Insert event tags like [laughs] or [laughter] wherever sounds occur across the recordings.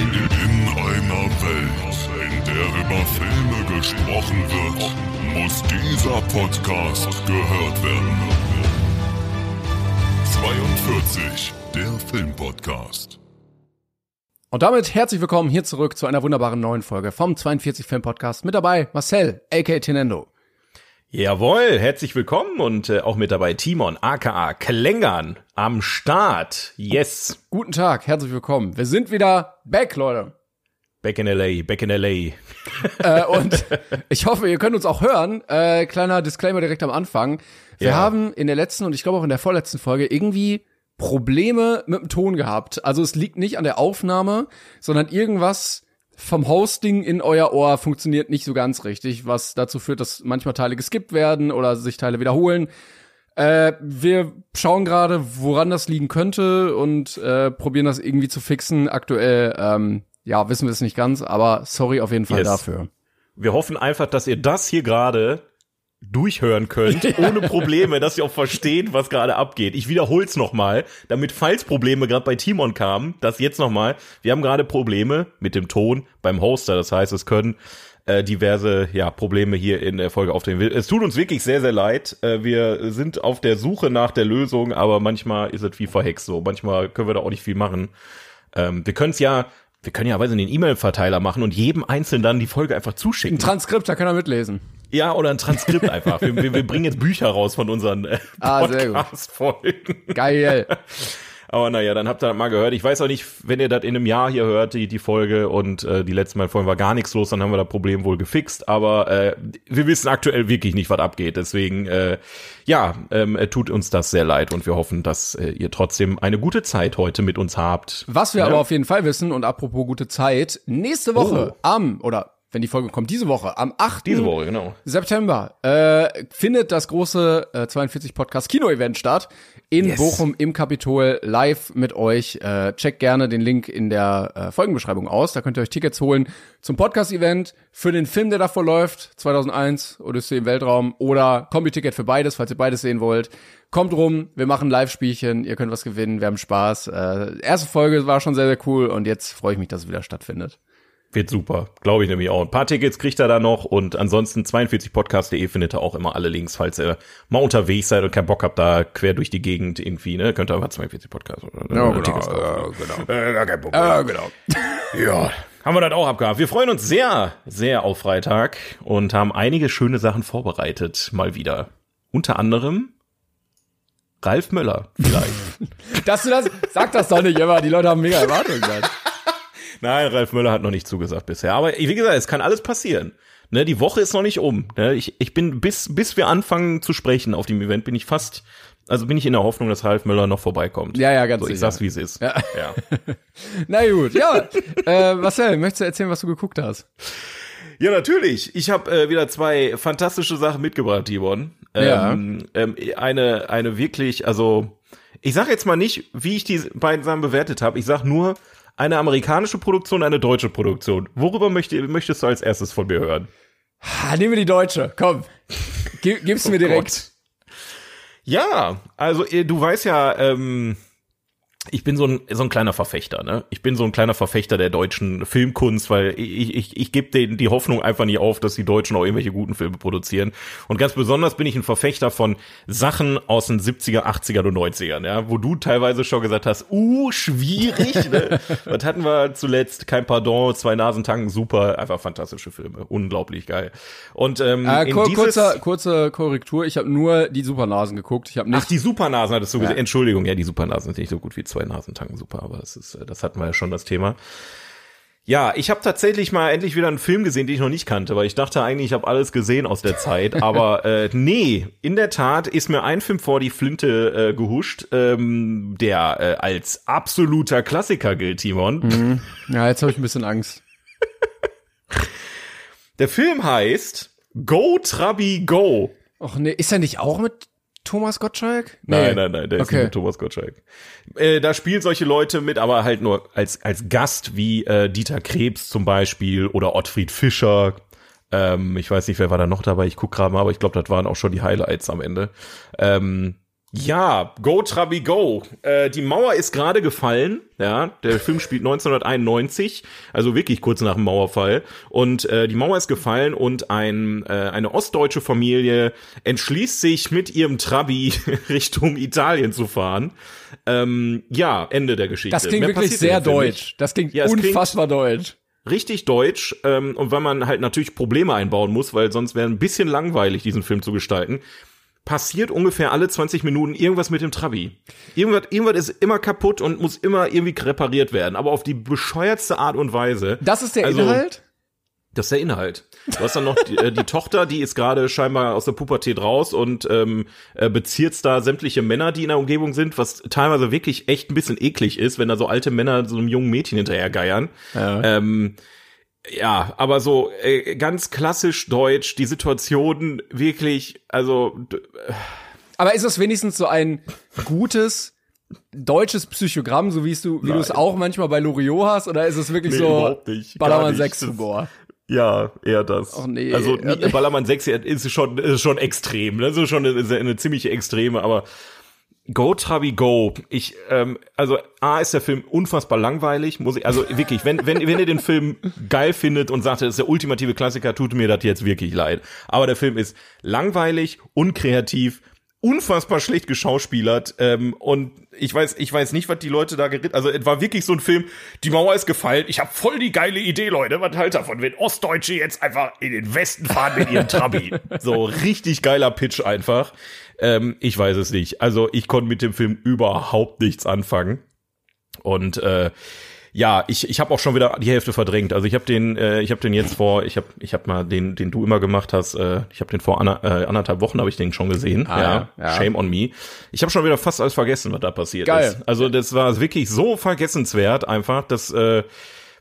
In einer Welt, in der über Filme gesprochen wird, muss dieser Podcast gehört werden. 42, der Filmpodcast. Und damit herzlich willkommen hier zurück zu einer wunderbaren neuen Folge vom 42 Film Podcast. Mit dabei Marcel, aka Tenendo. Jawohl, herzlich willkommen und äh, auch mit dabei Timon, aka Klängern am Start. Yes. Guten Tag, herzlich willkommen. Wir sind wieder back, Leute. Back in LA, back in LA. [laughs] Äh, und ich hoffe, ihr könnt uns auch hören. Äh, kleiner Disclaimer direkt am Anfang. Wir Ja. haben in der letzten und ich glaube auch in der vorletzten Folge irgendwie Probleme mit dem Ton gehabt. Also es liegt nicht an der Aufnahme, sondern irgendwas vom Hosting in euer Ohr funktioniert nicht so ganz richtig, was dazu führt, dass manchmal Teile geskippt werden oder sich Teile wiederholen. Äh, wir schauen gerade, woran das liegen könnte und äh, probieren das irgendwie zu fixen. Aktuell, ähm, ja, wissen wir es nicht ganz, aber sorry auf jeden Fall Yes. dafür. Wir hoffen einfach, dass ihr das hier gerade durchhören könnt, ohne Probleme, dass ihr auch versteht, was gerade abgeht. Ich wiederhol's nochmal, damit falls Probleme gerade bei Timon kamen, das jetzt nochmal. Wir haben gerade Probleme mit dem Ton beim Hoster, das heißt, es können äh, diverse ja, Probleme hier in der Folge auftreten. Es tut uns wirklich sehr, sehr leid. Äh, wir sind auf der Suche nach der Lösung, aber manchmal ist es wie verhext so. Manchmal können wir da auch nicht viel machen. Ähm, wir können es ja, wir können ja, weiß nicht, einen E-Mail-Verteiler machen und jedem Einzelnen dann die Folge einfach zuschicken. Ein Transkript, da kann er mitlesen. Ja, oder ein Transkript [laughs] einfach. Wir, wir, wir bringen jetzt Bücher raus von unseren äh, Ah. Podcast-Folgen. Geil. Aber naja, dann habt ihr das mal gehört. Ich weiß auch nicht, wenn ihr das in einem Jahr hier hört, die, die Folge und äh, die letzten Mal Folgen war gar nichts los, dann haben wir das Problem wohl gefixt. Aber äh, wir wissen aktuell wirklich nicht, was abgeht. Deswegen, äh, ja, ähm, äh, tut uns das sehr leid und wir hoffen, dass äh, ihr trotzdem eine gute Zeit heute mit uns habt. Was wir Ja. aber auf jeden Fall wissen, und apropos gute Zeit, nächste Woche Oh. am, oder wenn die Folge kommt, diese Woche, am 8. Diese Woche, genau. September, äh, findet das große äh, 42 Podcast Kino-Event statt. In Yes. Bochum im Kapitol live mit euch. Äh, checkt gerne den Link in der äh, Folgenbeschreibung aus. Da könnt ihr euch Tickets holen zum Podcast-Event, für den Film, der davor läuft, 2001, Odyssee im Weltraum, oder Kombi-Ticket für beides, falls ihr beides sehen wollt. Kommt rum, wir machen Live-Spielchen, ihr könnt was gewinnen, wir haben Spaß. Äh, erste Folge war schon sehr, sehr cool und jetzt freue ich mich, dass es wieder stattfindet. Wird super, glaube ich nämlich auch. Ein paar Tickets kriegt er da noch und ansonsten 42podcast.de findet ihr auch immer alle Links, falls ihr mal unterwegs seid und keinen Bock habt, da quer durch die Gegend irgendwie, ne, könnt ihr einfach 42 Podcast oder oder Tickets kaufen. genau. [laughs] Äh, gar kein Problem. Ja, genau. [laughs] Ja, haben wir das auch abgehabt. Wir freuen uns sehr, sehr auf Freitag und haben einige schöne Sachen vorbereitet, mal wieder. Unter anderem Ralf Möller vielleicht. [laughs] Dass du das, sag das doch nicht immer, die Leute haben mega Erwartungen dann. Nein, Ralf Möller hat noch nicht zugesagt bisher. Aber wie gesagt, es kann alles passieren. Ne, die Woche ist noch nicht um. Ne, ich, ich bin, bis, bis wir anfangen zu sprechen auf dem Event, bin ich fast, also bin ich in der Hoffnung, dass Ralf Möller noch vorbeikommt. Ja, ja, ganz so, Ich sicher. sag's, wie es ist. Ja. ja. [laughs] Na gut, ja. äh, Marcel, möchtest du erzählen, was du geguckt hast? Ja, natürlich. Ich habe äh, wieder zwei fantastische Sachen mitgebracht, Timon. Ja. Ähm, ähm, eine, eine wirklich, also ich sag jetzt mal nicht, wie ich die beiden Sachen bewertet habe. Ich sag nur eine amerikanische Produktion, eine deutsche Produktion. Worüber möchte, möchtest du als erstes von mir hören? Nehmen wir die Deutsche, komm. Gib, gib's mir [laughs] Oh direkt. Ja, also äh, du weißt ja, ähm, ich bin so ein, so ein kleiner Verfechter, ne? Ich bin so ein kleiner Verfechter der deutschen Filmkunst, weil ich, ich, ich gebe denen die Hoffnung einfach nicht auf, dass die Deutschen auch irgendwelche guten Filme produzieren. Und ganz besonders bin ich ein Verfechter von Sachen aus den 70er, 80er und 90ern, ja, wo du teilweise schon gesagt hast, uh, schwierig, ne? [laughs] Was hatten wir zuletzt? Kein Pardon, zwei Nasentanken, super, einfach fantastische Filme, unglaublich geil. Und ähm, Äh, in kur kurzer, kurze Korrektur, ich habe nur die Supernasen geguckt. Ich habe nicht Ach, die Supernasen hattest du Ja. gesehen. Entschuldigung, ja, die Supernasen sind nicht so gut wie zwei Nasentanken super, aber das ist, äh, das hatten wir ja schon das Thema. Ja, ich habe tatsächlich mal endlich wieder einen Film gesehen, den ich noch nicht kannte, weil ich dachte eigentlich, ich habe alles gesehen aus der Zeit. [laughs] Aber äh, nee, in der Tat ist mir ein Film vor die Flinte äh, gehuscht, ähm, der äh, als absoluter Klassiker gilt, Timon. Mhm. Ja, jetzt habe ich ein bisschen Angst. Der Film heißt Go Trabi Go. Och nee, ist er nicht auch mit Thomas Gottschalk? Nein, nein, nein, der ist Okay. nicht mit Thomas Gottschalk. Äh, da spielen solche Leute mit, aber halt nur als, als Gast, wie äh, Dieter Krebs zum Beispiel oder Ottfried Fischer. Ähm, ich weiß nicht, wer war da noch dabei, ich guck gerade mal, aber ich glaube, das waren auch schon die Highlights am Ende. Ähm, ja, Go Trabi Go. Äh, die Mauer ist gerade gefallen. Ja, der Film spielt 1991, also wirklich kurz nach dem Mauerfall. Und äh, die Mauer ist gefallen und ein, äh, eine ostdeutsche Familie entschließt sich mit ihrem Trabi [laughs] Richtung Italien zu fahren. Ähm, ja, Ende der Geschichte. Das klingt Mehr wirklich sehr deutsch. Das klingt Ja, es klingt- unfassbar deutsch. Richtig deutsch ähm, und weil man halt natürlich Probleme einbauen muss, weil sonst wäre ein bisschen langweilig, diesen Film zu gestalten, passiert ungefähr alle 20 Minuten irgendwas mit dem Trabi. Irgendwas, irgendwas ist immer kaputt und muss immer irgendwie repariert werden, aber auf die bescheuertste Art und Weise. Das ist der Also, Inhalt? Das ist der Inhalt. Du hast dann noch die, äh, die Tochter, die ist gerade scheinbar aus der Pubertät raus und ähm, äh, bezirzt da sämtliche Männer, die in der Umgebung sind, was teilweise wirklich echt ein bisschen eklig ist, wenn da so alte Männer so einem jungen Mädchen hinterher geiern. Ja. Ähm, ja, aber so äh, ganz klassisch deutsch, die Situation wirklich, also d- Aber ist es wenigstens so ein gutes deutsches Psychogramm, so wie es du, wie du es auch manchmal bei Loriot hast, oder ist es wirklich Nee, so überhaupt nicht. Ballermann nicht. 6 Das- Humor? ja, eher das. Ach nee. Also Ballermann 6 ist schon ist schon extrem, ne? Das ist schon eine, eine ziemliche Extreme, aber Go Trabi Go. Ich ähm, also A ist der Film unfassbar langweilig, muss ich also wirklich, wenn wenn wenn ihr den Film geil findet und sagt, das ist der ultimative Klassiker, tut mir das jetzt wirklich leid. Aber der Film ist langweilig, unkreativ, unfassbar schlecht geschauspielert ähm, und ich weiß ich weiß nicht, was die Leute da geritten. Also es war wirklich so ein Film. Die Mauer ist gefallen. Ich habe voll die geile Idee, Leute. Was halt davon, wenn Ostdeutsche jetzt einfach in den Westen fahren mit ihrem Trabi. [laughs] so richtig geiler Pitch einfach. Ähm, ich weiß es nicht. Also ich konnte mit dem Film überhaupt nichts anfangen. Und äh, ja, ich, ich habe auch schon wieder die Hälfte verdrängt. Also ich habe den, äh, ich habe den jetzt vor, ich habe, ich habe mal den, den du immer gemacht hast. Äh, ich habe den vor ander, äh, anderthalb Wochen habe ich den schon gesehen. Ah, ja, ja. Shame on me. Ich habe schon wieder fast alles vergessen, was da passiert Geil. ist. Also das war wirklich so vergessenswert einfach, dass, äh,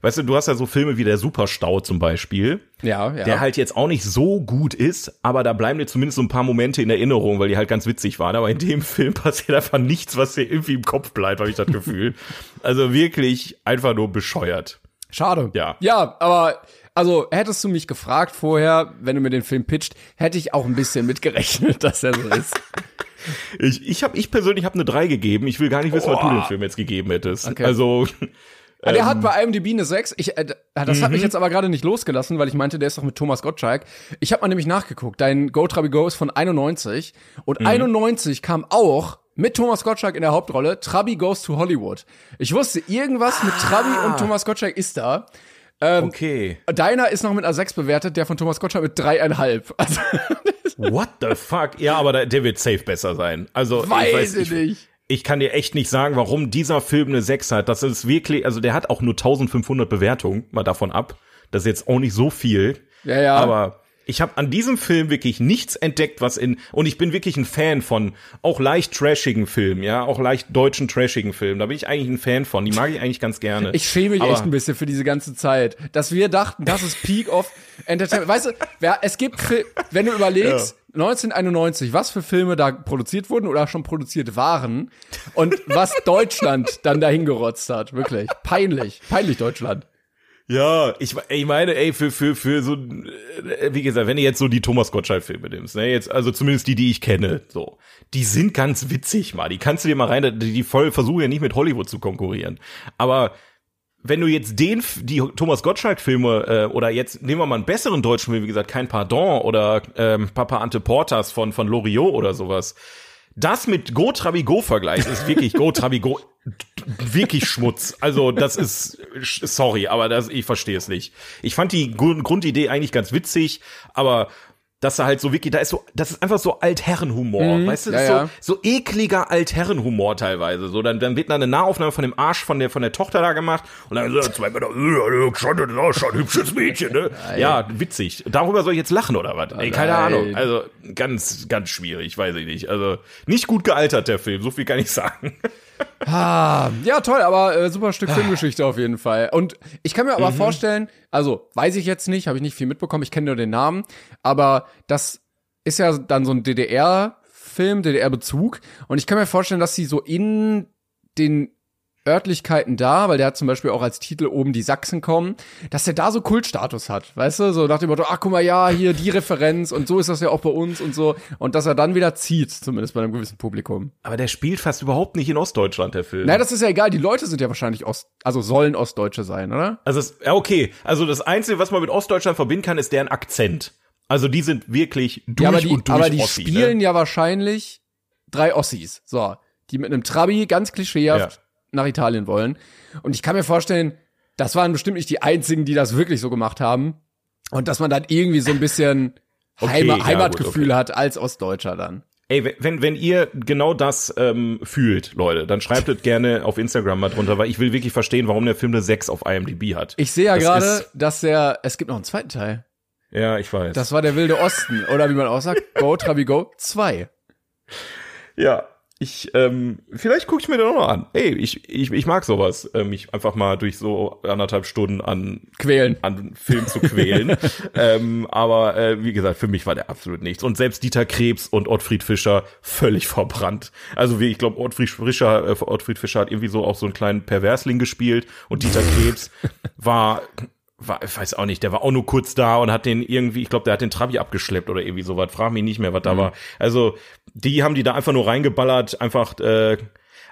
weißt du, du hast ja so Filme wie der Superstau zum Beispiel Ja, ja. der halt jetzt auch nicht so gut ist, aber da bleiben dir zumindest so ein paar Momente in Erinnerung, weil die halt ganz witzig waren. Aber in dem [laughs] Film passiert einfach nichts, was dir irgendwie im Kopf bleibt, habe ich das Gefühl. [laughs] also wirklich einfach nur bescheuert. Schade. Ja. Ja, aber also hättest du mich gefragt vorher, wenn du mir den Film pitcht, hätte ich auch ein bisschen mitgerechnet, [laughs] dass er so ist. Ich, ich habe, ich persönlich habe eine 3 gegeben. Ich will gar nicht wissen, was du Oh. dem Film jetzt gegeben hättest. Okay. Also Ah, Der hat bei IMDb eine 6. Ich, äh, das hat mich jetzt aber gerade nicht losgelassen, weil ich meinte, der ist doch mit Thomas Gottschalk. Ich habe mal nämlich nachgeguckt. Dein Go Trabi Go ist von 91 und 91 kam auch mit Thomas Gottschalk in der Hauptrolle Trabi Goes to Hollywood. Ich wusste, irgendwas mit Trabi und Thomas Gottschalk ist da. okay. Deiner ist noch mit einer 6 bewertet, der von Thomas Gottschalk mit dreieinhalb. Also, What the fuck? Ja, aber der, der wird safe besser sein. Also ich weiß weiß ich nicht. Ich kann dir echt nicht sagen, warum dieser Film eine 6 hat. Das ist wirklich, also der hat auch nur 1500 Bewertungen, mal davon ab. Das ist jetzt auch nicht so viel. Ja, ja. Aber ich habe an diesem Film wirklich nichts entdeckt, was in und ich bin wirklich ein Fan von auch leicht trashigen Filmen, ja, auch leicht deutschen trashigen Filmen. Da bin ich eigentlich ein Fan von. Die mag ich eigentlich ganz gerne. Ich schäme mich Aber- echt ein bisschen für diese ganze Zeit, dass wir dachten, das ist Peak of Entertainment. Weißt du, es gibt, wenn du überlegst, 1991, was für Filme da produziert wurden oder schon produziert waren und was Deutschland dann dahin gerotzt hat, wirklich peinlich, peinlich Deutschland. Ja, ich, ich meine, ey, für, für, für so, äh, wie gesagt, wenn du jetzt so die Thomas Gottschalk-Filme nimmst, ne, jetzt, also zumindest die, die ich kenne, so, die sind ganz witzig mal, die kannst du dir mal rein, die, die voll versuchen ja nicht mit Hollywood zu konkurrieren. Aber wenn du jetzt den, die Thomas Gottschalk-Filme, äh, oder jetzt nehmen wir mal einen besseren deutschen Film, wie gesagt, kein Pardon oder ähm, Papa Ante Portas von, von Loriot oder sowas, das mit Go Trabigo vergleichst, ist wirklich Go Trabigo wirklich Schmutz. Also das ist sorry, aber das ich verstehe es nicht. Ich fand die Grund- Grundidee eigentlich ganz witzig, aber dass er halt so wirklich, da ist so, das ist einfach so Altherrenhumor, Mhm. weißt du, Ja, das ist ja. so, so ekliger Altherrenhumor teilweise, so, dann, dann wird dann eine Nahaufnahme von dem Arsch von der, von der Tochter da gemacht und dann so zwei Meter, äh, schon, das ist auch schon ein hübsches Mädchen, ne? Ja, witzig. Darüber soll ich jetzt lachen oder was? Ey, keine. Ahnung, also, ganz, ganz schwierig, weiß ich nicht, also, nicht gut gealtert, der Film, so viel kann ich sagen. [laughs] Ah, ja, toll, aber äh, super Stück Filmgeschichte auf jeden Fall. Und ich kann mir aber vorstellen, also weiß ich jetzt nicht, habe ich nicht viel mitbekommen, ich kenne nur den Namen, aber das ist ja dann so ein DDR-Film, DDR-Bezug. Und ich kann mir vorstellen, dass sie so in den Örtlichkeiten da, weil der hat zum Beispiel auch als Titel oben die Sachsen kommen, dass der da so Kultstatus hat, weißt du, so nach dem Motto, ach guck mal, ja, hier die Referenz und so ist das ja auch bei uns und so und dass er dann wieder zieht, zumindest bei einem gewissen Publikum. Aber der spielt fast überhaupt nicht in Ostdeutschland, der Film. Nein, das ist ja egal. Die Leute sind ja wahrscheinlich Ost, also sollen Ostdeutsche sein, oder? Also, es, ja, okay. Also, das Einzige, was man mit Ostdeutschland verbinden kann, ist deren Akzent. Also, die sind wirklich durch ja, aber die, und durch aber die Ossi, spielen ne? ja wahrscheinlich drei Ossis. So, die mit einem Trabi ganz klischeehaft Ja. Nach Italien wollen. Und ich kann mir vorstellen, das waren bestimmt nicht die einzigen, die das wirklich so gemacht haben. Und dass man dann irgendwie so ein bisschen [laughs] Okay, Heima ja, Heimatgefühl gut, okay. hat als Ostdeutscher dann. Ey, wenn- wenn, ihr genau das ähm, fühlt, Leute, dann schreibt es gerne auf Instagram mal drunter, weil ich will wirklich verstehen, warum der Film eine 6 auf IMDb hat. Ich sehe ja Das gerade, dass der, es gibt noch einen zweiten Teil. Ja, ich weiß. Das war der Wilde Osten. Oder wie man auch sagt, Go Trabi Go 2. ja, ich, ähm, vielleicht gucke ich mir den auch noch an. Ey, ich, ich, ich mag sowas, äh, mich einfach mal durch so anderthalb Stunden an Quälen. an Film zu quälen. [laughs] ähm, aber äh, wie gesagt, für mich war der absolut nichts. Und selbst Dieter Krebs und Ottfried Fischer völlig verbrannt. Also wie ich glaube, Ottfried Fischer, äh, Ottfried Fischer hat irgendwie so auch so einen kleinen Perversling gespielt und Dieter Krebs [laughs] war war, ich weiß auch nicht, der war auch nur kurz da und hat den irgendwie, ich glaube, der hat den Trabi abgeschleppt oder irgendwie sowas. Frag mich nicht mehr, was da war. Also, die haben die da einfach nur reingeballert, einfach, äh,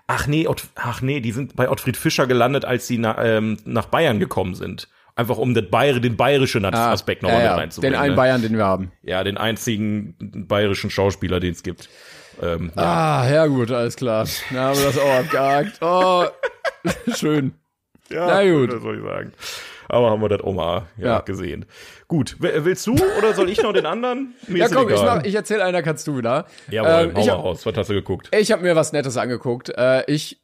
ach nee, Ott, ach nee, die sind bei Ottfried Fischer gelandet, als sie na, ähm, nach Bayern gekommen sind. Einfach um das Bayer, den bayerischen Aspekt Ah, ja, mal ja, mit reinzubringen. Den einen ne? Bayern, den wir haben. Ja, den einzigen bayerischen Schauspieler, den es gibt. Ähm, ja. Ah, ja gut, alles klar. Na, haben wir das auch abgehakt. Oh, [laughs] schön. Ja, Na gut. Was soll ich sagen? Aber haben wir das auch mal ja, Ja. gesehen. Gut, willst du oder soll ich noch den anderen? [laughs] Mir Ja, komm, ich, egal. mach, ich erzähl einer, kannst du wieder. Jawohl, Ähm, hau ich mal hab- raus. Was hast du geguckt? Ich habe mir was Nettes angeguckt. Äh, ich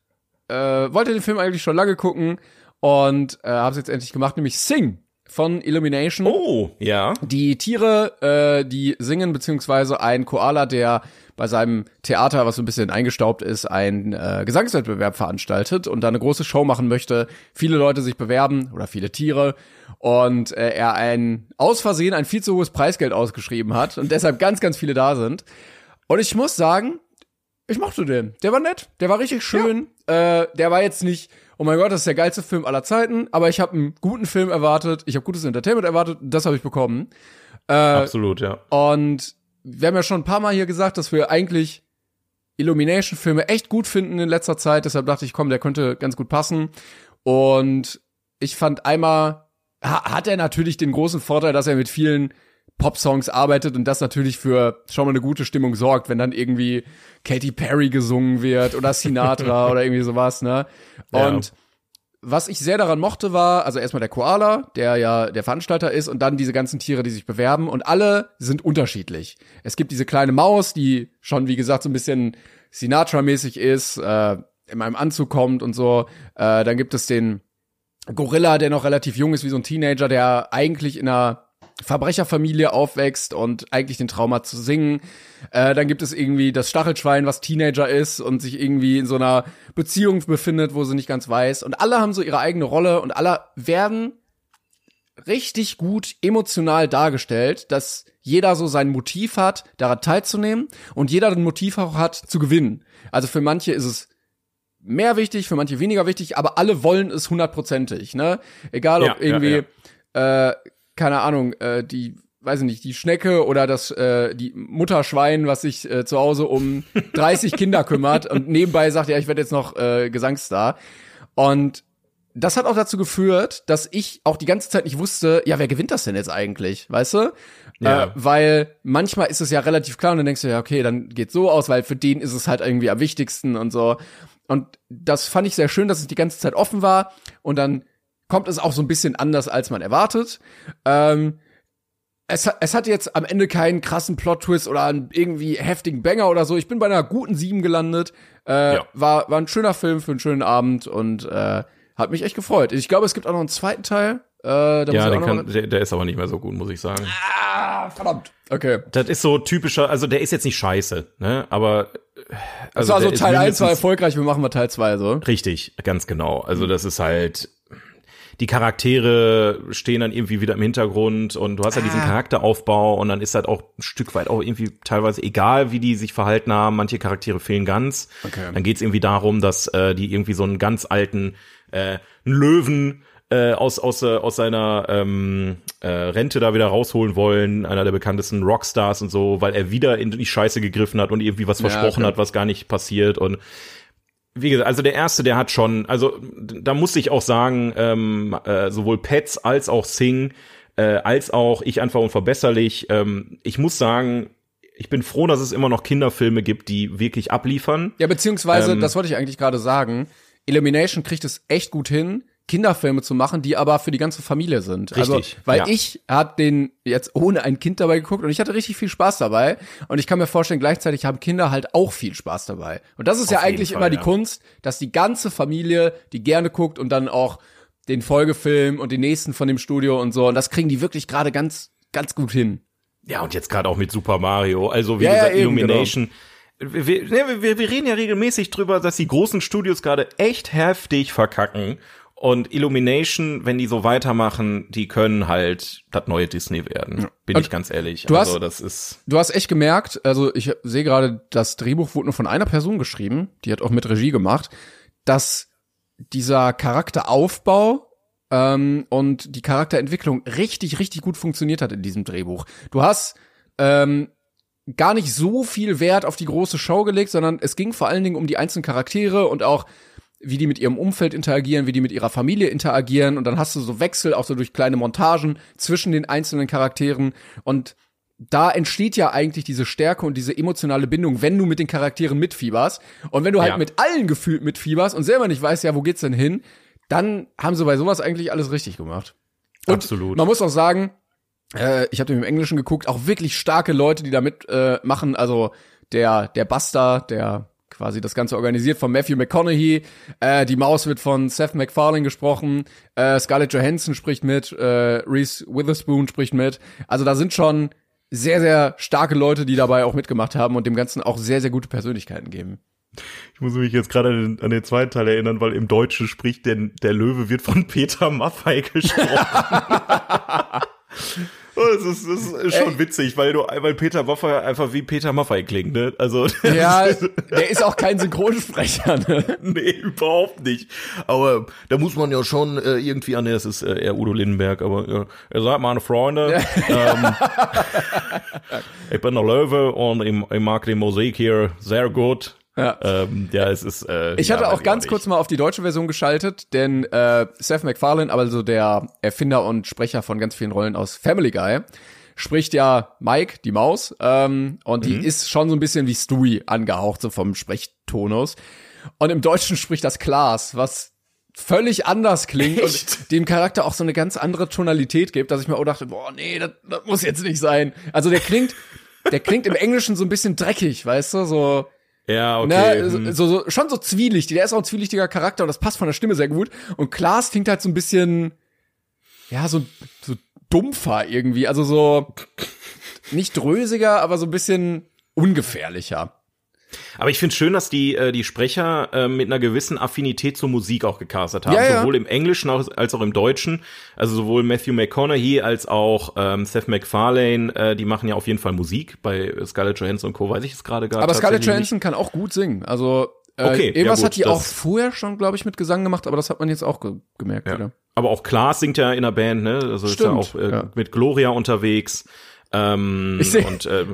äh, wollte den Film eigentlich schon lange gucken und äh, habe es jetzt endlich gemacht, nämlich Sing von Illumination. Oh, ja. Die Tiere, äh, die singen, beziehungsweise ein Koala, der bei seinem Theater, was so ein bisschen eingestaubt ist, einen äh, Gesangswettbewerb veranstaltet und da eine große Show machen möchte. Viele Leute sich bewerben oder viele Tiere und äh, er ein aus Versehen ein viel zu hohes Preisgeld ausgeschrieben hat und deshalb ganz, ganz viele da sind. Und ich muss sagen, ich mochte den. Der war nett, der war richtig schön. Äh, der war jetzt nicht, oh mein Gott, das ist der geilste Film aller Zeiten, aber ich habe einen guten Film erwartet, ich habe gutes Entertainment erwartet, das habe ich bekommen. Äh, Absolut, ja. Und wir haben ja schon ein paar Mal hier gesagt, dass wir eigentlich Illumination-Filme echt gut finden in letzter Zeit. Deshalb dachte ich, komm, der könnte ganz gut passen. Und ich fand einmal, ha hat er natürlich den großen Vorteil, dass er mit vielen Pop-Songs arbeitet und das natürlich für schon mal eine gute Stimmung sorgt, wenn dann irgendwie Katy Perry gesungen wird oder Sinatra [laughs] oder irgendwie sowas, ne? Ja. Und was ich sehr daran mochte war, also erstmal der Koala, der ja der Veranstalter ist und dann diese ganzen Tiere, die sich bewerben und alle sind unterschiedlich. Es gibt diese kleine Maus, die schon, wie gesagt, so ein bisschen Sinatra-mäßig ist, äh, in meinem Anzug kommt und so. Äh, dann gibt es den Gorilla, der noch relativ jung ist, wie so ein Teenager, der eigentlich in einer Verbrecherfamilie aufwächst und eigentlich den Traum hat zu singen. Äh, dann gibt es irgendwie das Stachelschwein, was Teenager ist und sich irgendwie in so einer Beziehung befindet, wo sie nicht ganz weiß. Und alle haben so ihre eigene Rolle und alle werden richtig gut emotional dargestellt, dass jeder so sein Motiv hat, daran teilzunehmen und jeder ein Motiv auch hat, zu gewinnen. Also für manche ist es mehr wichtig, für manche weniger wichtig, aber alle wollen es hundertprozentig, ne? Egal ob Ja, ja, irgendwie, Äh, keine Ahnung, äh, die, weiß ich nicht, die Schnecke oder das, äh, die Mutterschwein, was sich äh, zu Hause um [laughs] 30 Kinder kümmert und nebenbei sagt, ja, ich werde jetzt noch äh, Gesangsstar. Und das hat auch dazu geführt, dass ich auch die ganze Zeit nicht wusste, ja, wer gewinnt das denn jetzt eigentlich, weißt du? Ja. Äh, weil manchmal ist es ja relativ klar und dann denkst du ja, okay, dann geht's so aus, weil für den ist es halt irgendwie am wichtigsten und so. Und das fand ich sehr schön, dass es die ganze Zeit offen war und dann kommt es auch so ein bisschen anders, als man erwartet. Ähm, es, hat- es hat jetzt am Ende keinen krassen Plot-Twist oder einen irgendwie heftigen Banger oder so. Ich bin bei einer guten Sieben gelandet. Äh, Ja. war, war ein schöner Film für einen schönen Abend und äh, hat mich echt gefreut. Ich glaube, es gibt auch noch einen zweiten Teil. Äh, Ja, auch kann, der, der ist aber nicht mehr so gut, muss ich sagen. ah, verdammt. Okay. Das ist so typischer, also der ist jetzt nicht scheiße, ne? Aber äh, Das war der so ist Teil 1 war erfolgreich, wir machen mal Teil 2 so. Richtig, ganz genau. Also das ist halt die Charaktere stehen dann irgendwie wieder im Hintergrund und du hast ja diesen Ah. Charakteraufbau und dann ist halt auch ein Stück weit auch irgendwie teilweise egal, wie die sich verhalten haben. Manche Charaktere fehlen ganz. Okay. Dann geht's irgendwie darum, dass äh, die irgendwie so einen ganz alten äh, Löwen äh, aus aus äh, aus seiner ähm, äh, Rente da wieder rausholen wollen, einer der bekanntesten Rockstars und so, weil er wieder in die Scheiße gegriffen hat und irgendwie was Ja, versprochen okay. hat, was gar nicht passiert und wie gesagt, also der erste, der hat schon, also da muss ich auch sagen, ähm, äh, sowohl Pets als auch Sing, äh, als auch ich einfach unverbesserlich. Ähm, ich muss sagen, ich bin froh, dass es immer noch Kinderfilme gibt, die wirklich abliefern. Ja, beziehungsweise, Ähm, das wollte ich eigentlich gerade sagen, Illumination kriegt es echt gut hin, Kinderfilme zu machen, die aber für die ganze Familie sind. also, Richtig, weil ja. ich hab den jetzt ohne ein Kind dabei geguckt und ich hatte richtig viel Spaß dabei. Und ich kann mir vorstellen, gleichzeitig haben Kinder halt auch viel Spaß dabei. Und das ist ja Auf jeden eigentlich Fall, immer die ja. Kunst, dass die ganze Familie, die gerne guckt und dann auch den Folgefilm und den nächsten von dem Studio und so. Und das kriegen die wirklich gerade ganz, ganz gut hin. Ja, und jetzt gerade auch mit Super Mario. Also wie Ja, ja, gesagt, eben, genau. Illumination. Wir, wir, wir reden ja regelmäßig drüber, dass die großen Studios gerade echt heftig verkacken. Und Illumination, wenn die so weitermachen, die können halt das neue Disney werden. Bin Und ich ganz ehrlich. du also hast- das ist. Du hast echt gemerkt, also ich sehe gerade, das Drehbuch wurde nur von einer Person geschrieben, die hat auch mit Regie gemacht, dass dieser Charakteraufbau ähm, und die Charakterentwicklung richtig, richtig gut funktioniert hat in diesem Drehbuch. Du hast ähm, gar nicht so viel Wert auf die große Show gelegt, sondern es ging vor allen Dingen um die einzelnen Charaktere und auch wie die mit ihrem Umfeld interagieren, wie die mit ihrer Familie interagieren und dann hast du so Wechsel auch so durch kleine Montagen zwischen den einzelnen Charakteren und da entsteht ja eigentlich diese Stärke und diese emotionale Bindung, wenn du mit den Charakteren mitfieberst. Und wenn du halt Ja. mit allen gefühlt mitfieberst und selber nicht weißt, ja, wo geht's denn hin, dann haben sie bei sowas eigentlich alles richtig gemacht. Und Absolut. Man muss auch sagen, äh, ich habe im Englischen geguckt, auch wirklich starke Leute, die da mitmachen. Äh, machen. also der der Buster, der quasi das Ganze organisiert von Matthew McConaughey. Äh, die Maus wird von Seth MacFarlane gesprochen. Äh, Scarlett Johansson spricht mit. Äh, Reese Witherspoon spricht mit. Also da sind schon sehr, sehr starke Leute, die dabei auch mitgemacht haben und dem Ganzen auch sehr, sehr gute Persönlichkeiten geben. Ich muss mich jetzt gerade an, den- an den zweiten Teil erinnern, weil im Deutschen spricht der, der Löwe wird von Peter Maffei gesprochen. [laughs] Oh, Das ist, das ist schon witzig, weil du, weil Peter Maffei einfach wie Peter Maffei klingt, ne? Also, [laughs] Ja, der ist auch kein Synchronsprecher, ne? [laughs] nee, überhaupt nicht. Aber da muss man ja schon äh, irgendwie an, nee, das ist äh, eher Udo Lindenberg, aber ja, ihr seid meine Freunde. [laughs] ähm, ich bin der Löwe und ich, ich mag die Musik hier sehr gut. Ja. Ähm, ja, es ist. Äh, Ich hatte auch ganz kurz mal auf die deutsche Version geschaltet, denn äh, Seth MacFarlane, also der Erfinder und Sprecher von ganz vielen Rollen aus Family Guy, spricht ja Mike, die Maus, ähm, und die ist schon so ein bisschen wie Stewie angehaucht, so vom Sprechtonus. Und im Deutschen spricht das Klaas, was völlig anders klingt und dem Charakter auch so eine ganz andere Tonalität gibt, dass ich mir auch dachte, boah, nee, das, das muss jetzt nicht sein. Also der klingt, der klingt im Englischen so ein bisschen dreckig, weißt du, so Ja, okay. Ne, hm. so, so, schon so zwielichtig. Der ist auch ein zwielichtiger Charakter und das passt von der Stimme sehr gut. Und Klaas klingt halt so ein bisschen, ja, so, so dumpfer irgendwie. Also so, nicht drösiger, aber so ein bisschen ungefährlicher. Aber ich finde schön, dass die äh, die Sprecher äh, mit einer gewissen Affinität zur Musik auch gecastet haben, Ja, ja. sowohl im Englischen als auch im Deutschen. Also sowohl Matthew McConaughey als auch ähm, Seth MacFarlane, äh, die machen ja auf jeden Fall Musik. Bei Scarlett Johansson und Co. weiß ich es gerade gar Aber Scarlett Johansson kann auch gut singen. Also, äh, Okay, ja irgendwas gut, hat die auch vorher schon, glaube ich, mit Gesang gemacht, aber das hat man jetzt auch ge gemerkt nicht. wieder. Ja. Aber auch Klaas singt ja in der Band, ne? Also ist ja Stimmt, auch äh, ja. mit Gloria unterwegs. Ähm, Ich seh- und äh,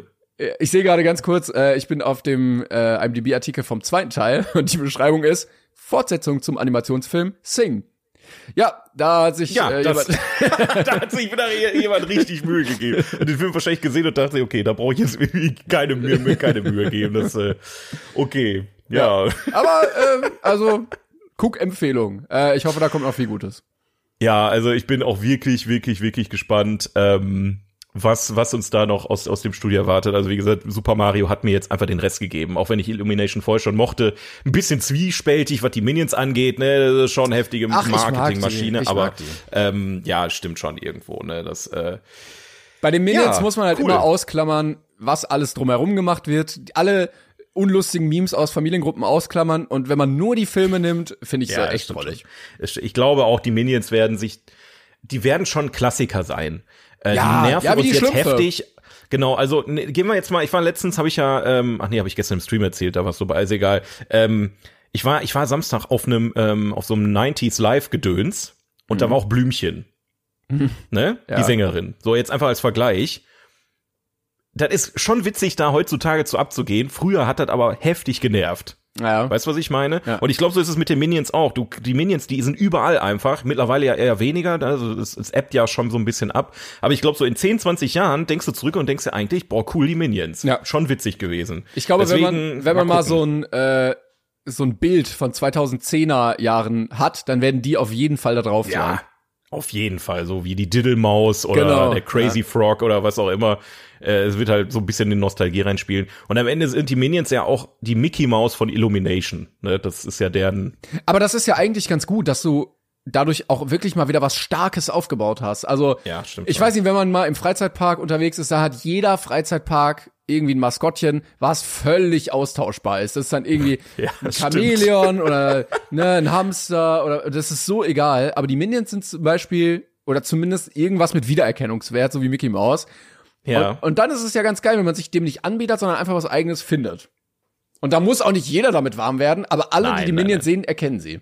Ich sehe gerade ganz kurz, äh, ich bin auf dem äh, IMDb-Artikel vom zweiten Teil [laughs] und die Beschreibung ist Fortsetzung zum Animationsfilm Sing. Ja, da hat sich ja, äh, das, jemand, [laughs] da hat sich wieder jemand richtig Mühe gegeben. Und den Film wahrscheinlich gesehen und dachte, okay, da brauche ich jetzt keine Mühe, mir keine Mühe geben. Das, äh, okay, ja. Aber äh, also Guck-Empfehlung. Äh, ich hoffe, da kommt noch viel Gutes. Ja, also ich bin auch wirklich, wirklich, wirklich gespannt, ähm, was, was uns da noch aus, aus dem Studio erwartet. Also wie gesagt, Super Mario hat mir jetzt einfach den Rest gegeben, auch wenn ich Illumination vorher schon mochte. Ein bisschen zwiespältig, was die Minions angeht, ne, das ist schon heftige ich mag Marketingmaschine, aber ähm, ja, stimmt schon irgendwo, ne, das äh, Bei den Minions Ja, muss man halt cool. immer ausklammern, was alles drumherum gemacht wird. Alle unlustigen Memes aus Familiengruppen ausklammern und wenn man nur die Filme nimmt, finde ich ja, ja, echt drollig. Es- Ich glaube auch, die Minions werden sich, die werden schon Klassiker sein. Äh, Ja, die nerven ja, uns die jetzt Schlümpfe. heftig. Genau, also ne, gehen wir jetzt mal, ich war letztens, habe ich ja, ähm, ach nee, habe ich gestern im Stream erzählt, da war es so bei, ist egal. Ähm, ich war, ich war Samstag auf einem, ähm, auf so einem 90s Live-Gedöns und da war auch Blümchen. [laughs] Ne? Mhm. Ja. Die Sängerin. So, jetzt einfach als Vergleich. Das ist schon witzig, da heutzutage zu abzugehen. Früher hat das aber heftig genervt. Ja. Weißt du, was ich meine? Ja. Und ich glaube, so ist es mit den Minions auch. Du, die Minions, die sind überall einfach. Mittlerweile ja eher weniger. Also es, es appt ja schon so ein bisschen ab. Aber ich glaube, so in 10, 20 Jahren denkst du zurück und denkst dir eigentlich, boah, cool, die Minions. Ja. Schon witzig gewesen. Ich glaube, Deswegen, wenn man, wenn man mal, gucken. so ein, äh, so ein Bild von 2010er Jahren hat, dann werden die auf jeden Fall da drauf sein. Ja, auf jeden Fall. So wie die Diddlemaus oder Genau, der Crazy Frog oder was auch immer. Äh, es wird halt so ein bisschen in Nostalgie reinspielen. Und am Ende sind die Minions ja auch die Mickey Mouse von Illumination. Ne? Das ist ja deren Aber das ist ja eigentlich ganz gut, dass du dadurch auch wirklich mal wieder was Starkes aufgebaut hast. Also, Ja, stimmt ich schon. weiß nicht, wenn man mal im Freizeitpark unterwegs ist, da hat jeder Freizeitpark irgendwie ein Maskottchen, was völlig austauschbar ist. Das ist dann irgendwie [laughs] Ja, ein stimmt. Chamäleon [laughs] oder ne, ein Hamster oder das ist so egal. Aber die Minions sind zum Beispiel oder zumindest irgendwas mit Wiedererkennungswert, so wie Mickey Mouse. Ja. Und, und dann ist es ja ganz geil, wenn man sich dem nicht anbietet, sondern einfach was eigenes findet. Und da muss auch nicht jeder damit warm werden, aber alle, die Nein, die nein, Minions sehen, erkennen sie.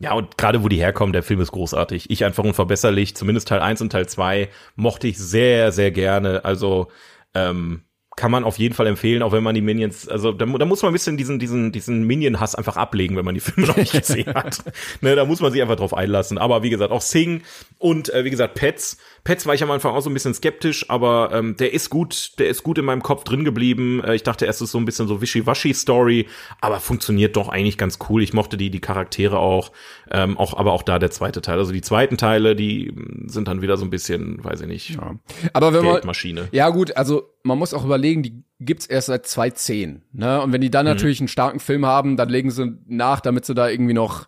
Ja, und gerade wo die herkommen, der Film ist großartig. Ich einfach unverbesserlich, zumindest Teil 1 und Teil 2 mochte ich sehr, sehr gerne. Also ähm, kann man auf jeden Fall empfehlen, auch wenn man die Minions, also da, da muss man ein bisschen diesen, diesen, diesen Minion-Hass einfach ablegen, wenn man die Filme noch nicht [laughs] gesehen hat. ne, da muss man sich einfach drauf einlassen. Aber wie gesagt, auch Sing und äh, wie gesagt, Pets. Pets war ich am Anfang auch so ein bisschen skeptisch, aber ähm, der ist gut, der ist gut in meinem Kopf drin geblieben. Äh, ich dachte erst, es ist so ein bisschen so Wischiwaschi-Story, aber funktioniert doch eigentlich ganz cool. Ich mochte die, die Charaktere auch, ähm, auch, aber auch da der zweite Teil. Also die zweiten Teile, die mh, sind dann wieder so ein bisschen, weiß ich nicht, Aber wenn man, Geldmaschine. ja gut, also man muss auch überlegen, die gibt's erst seit 2010, ne? Und wenn die dann Mhm. natürlich einen starken Film haben, dann legen sie nach, damit sie da irgendwie noch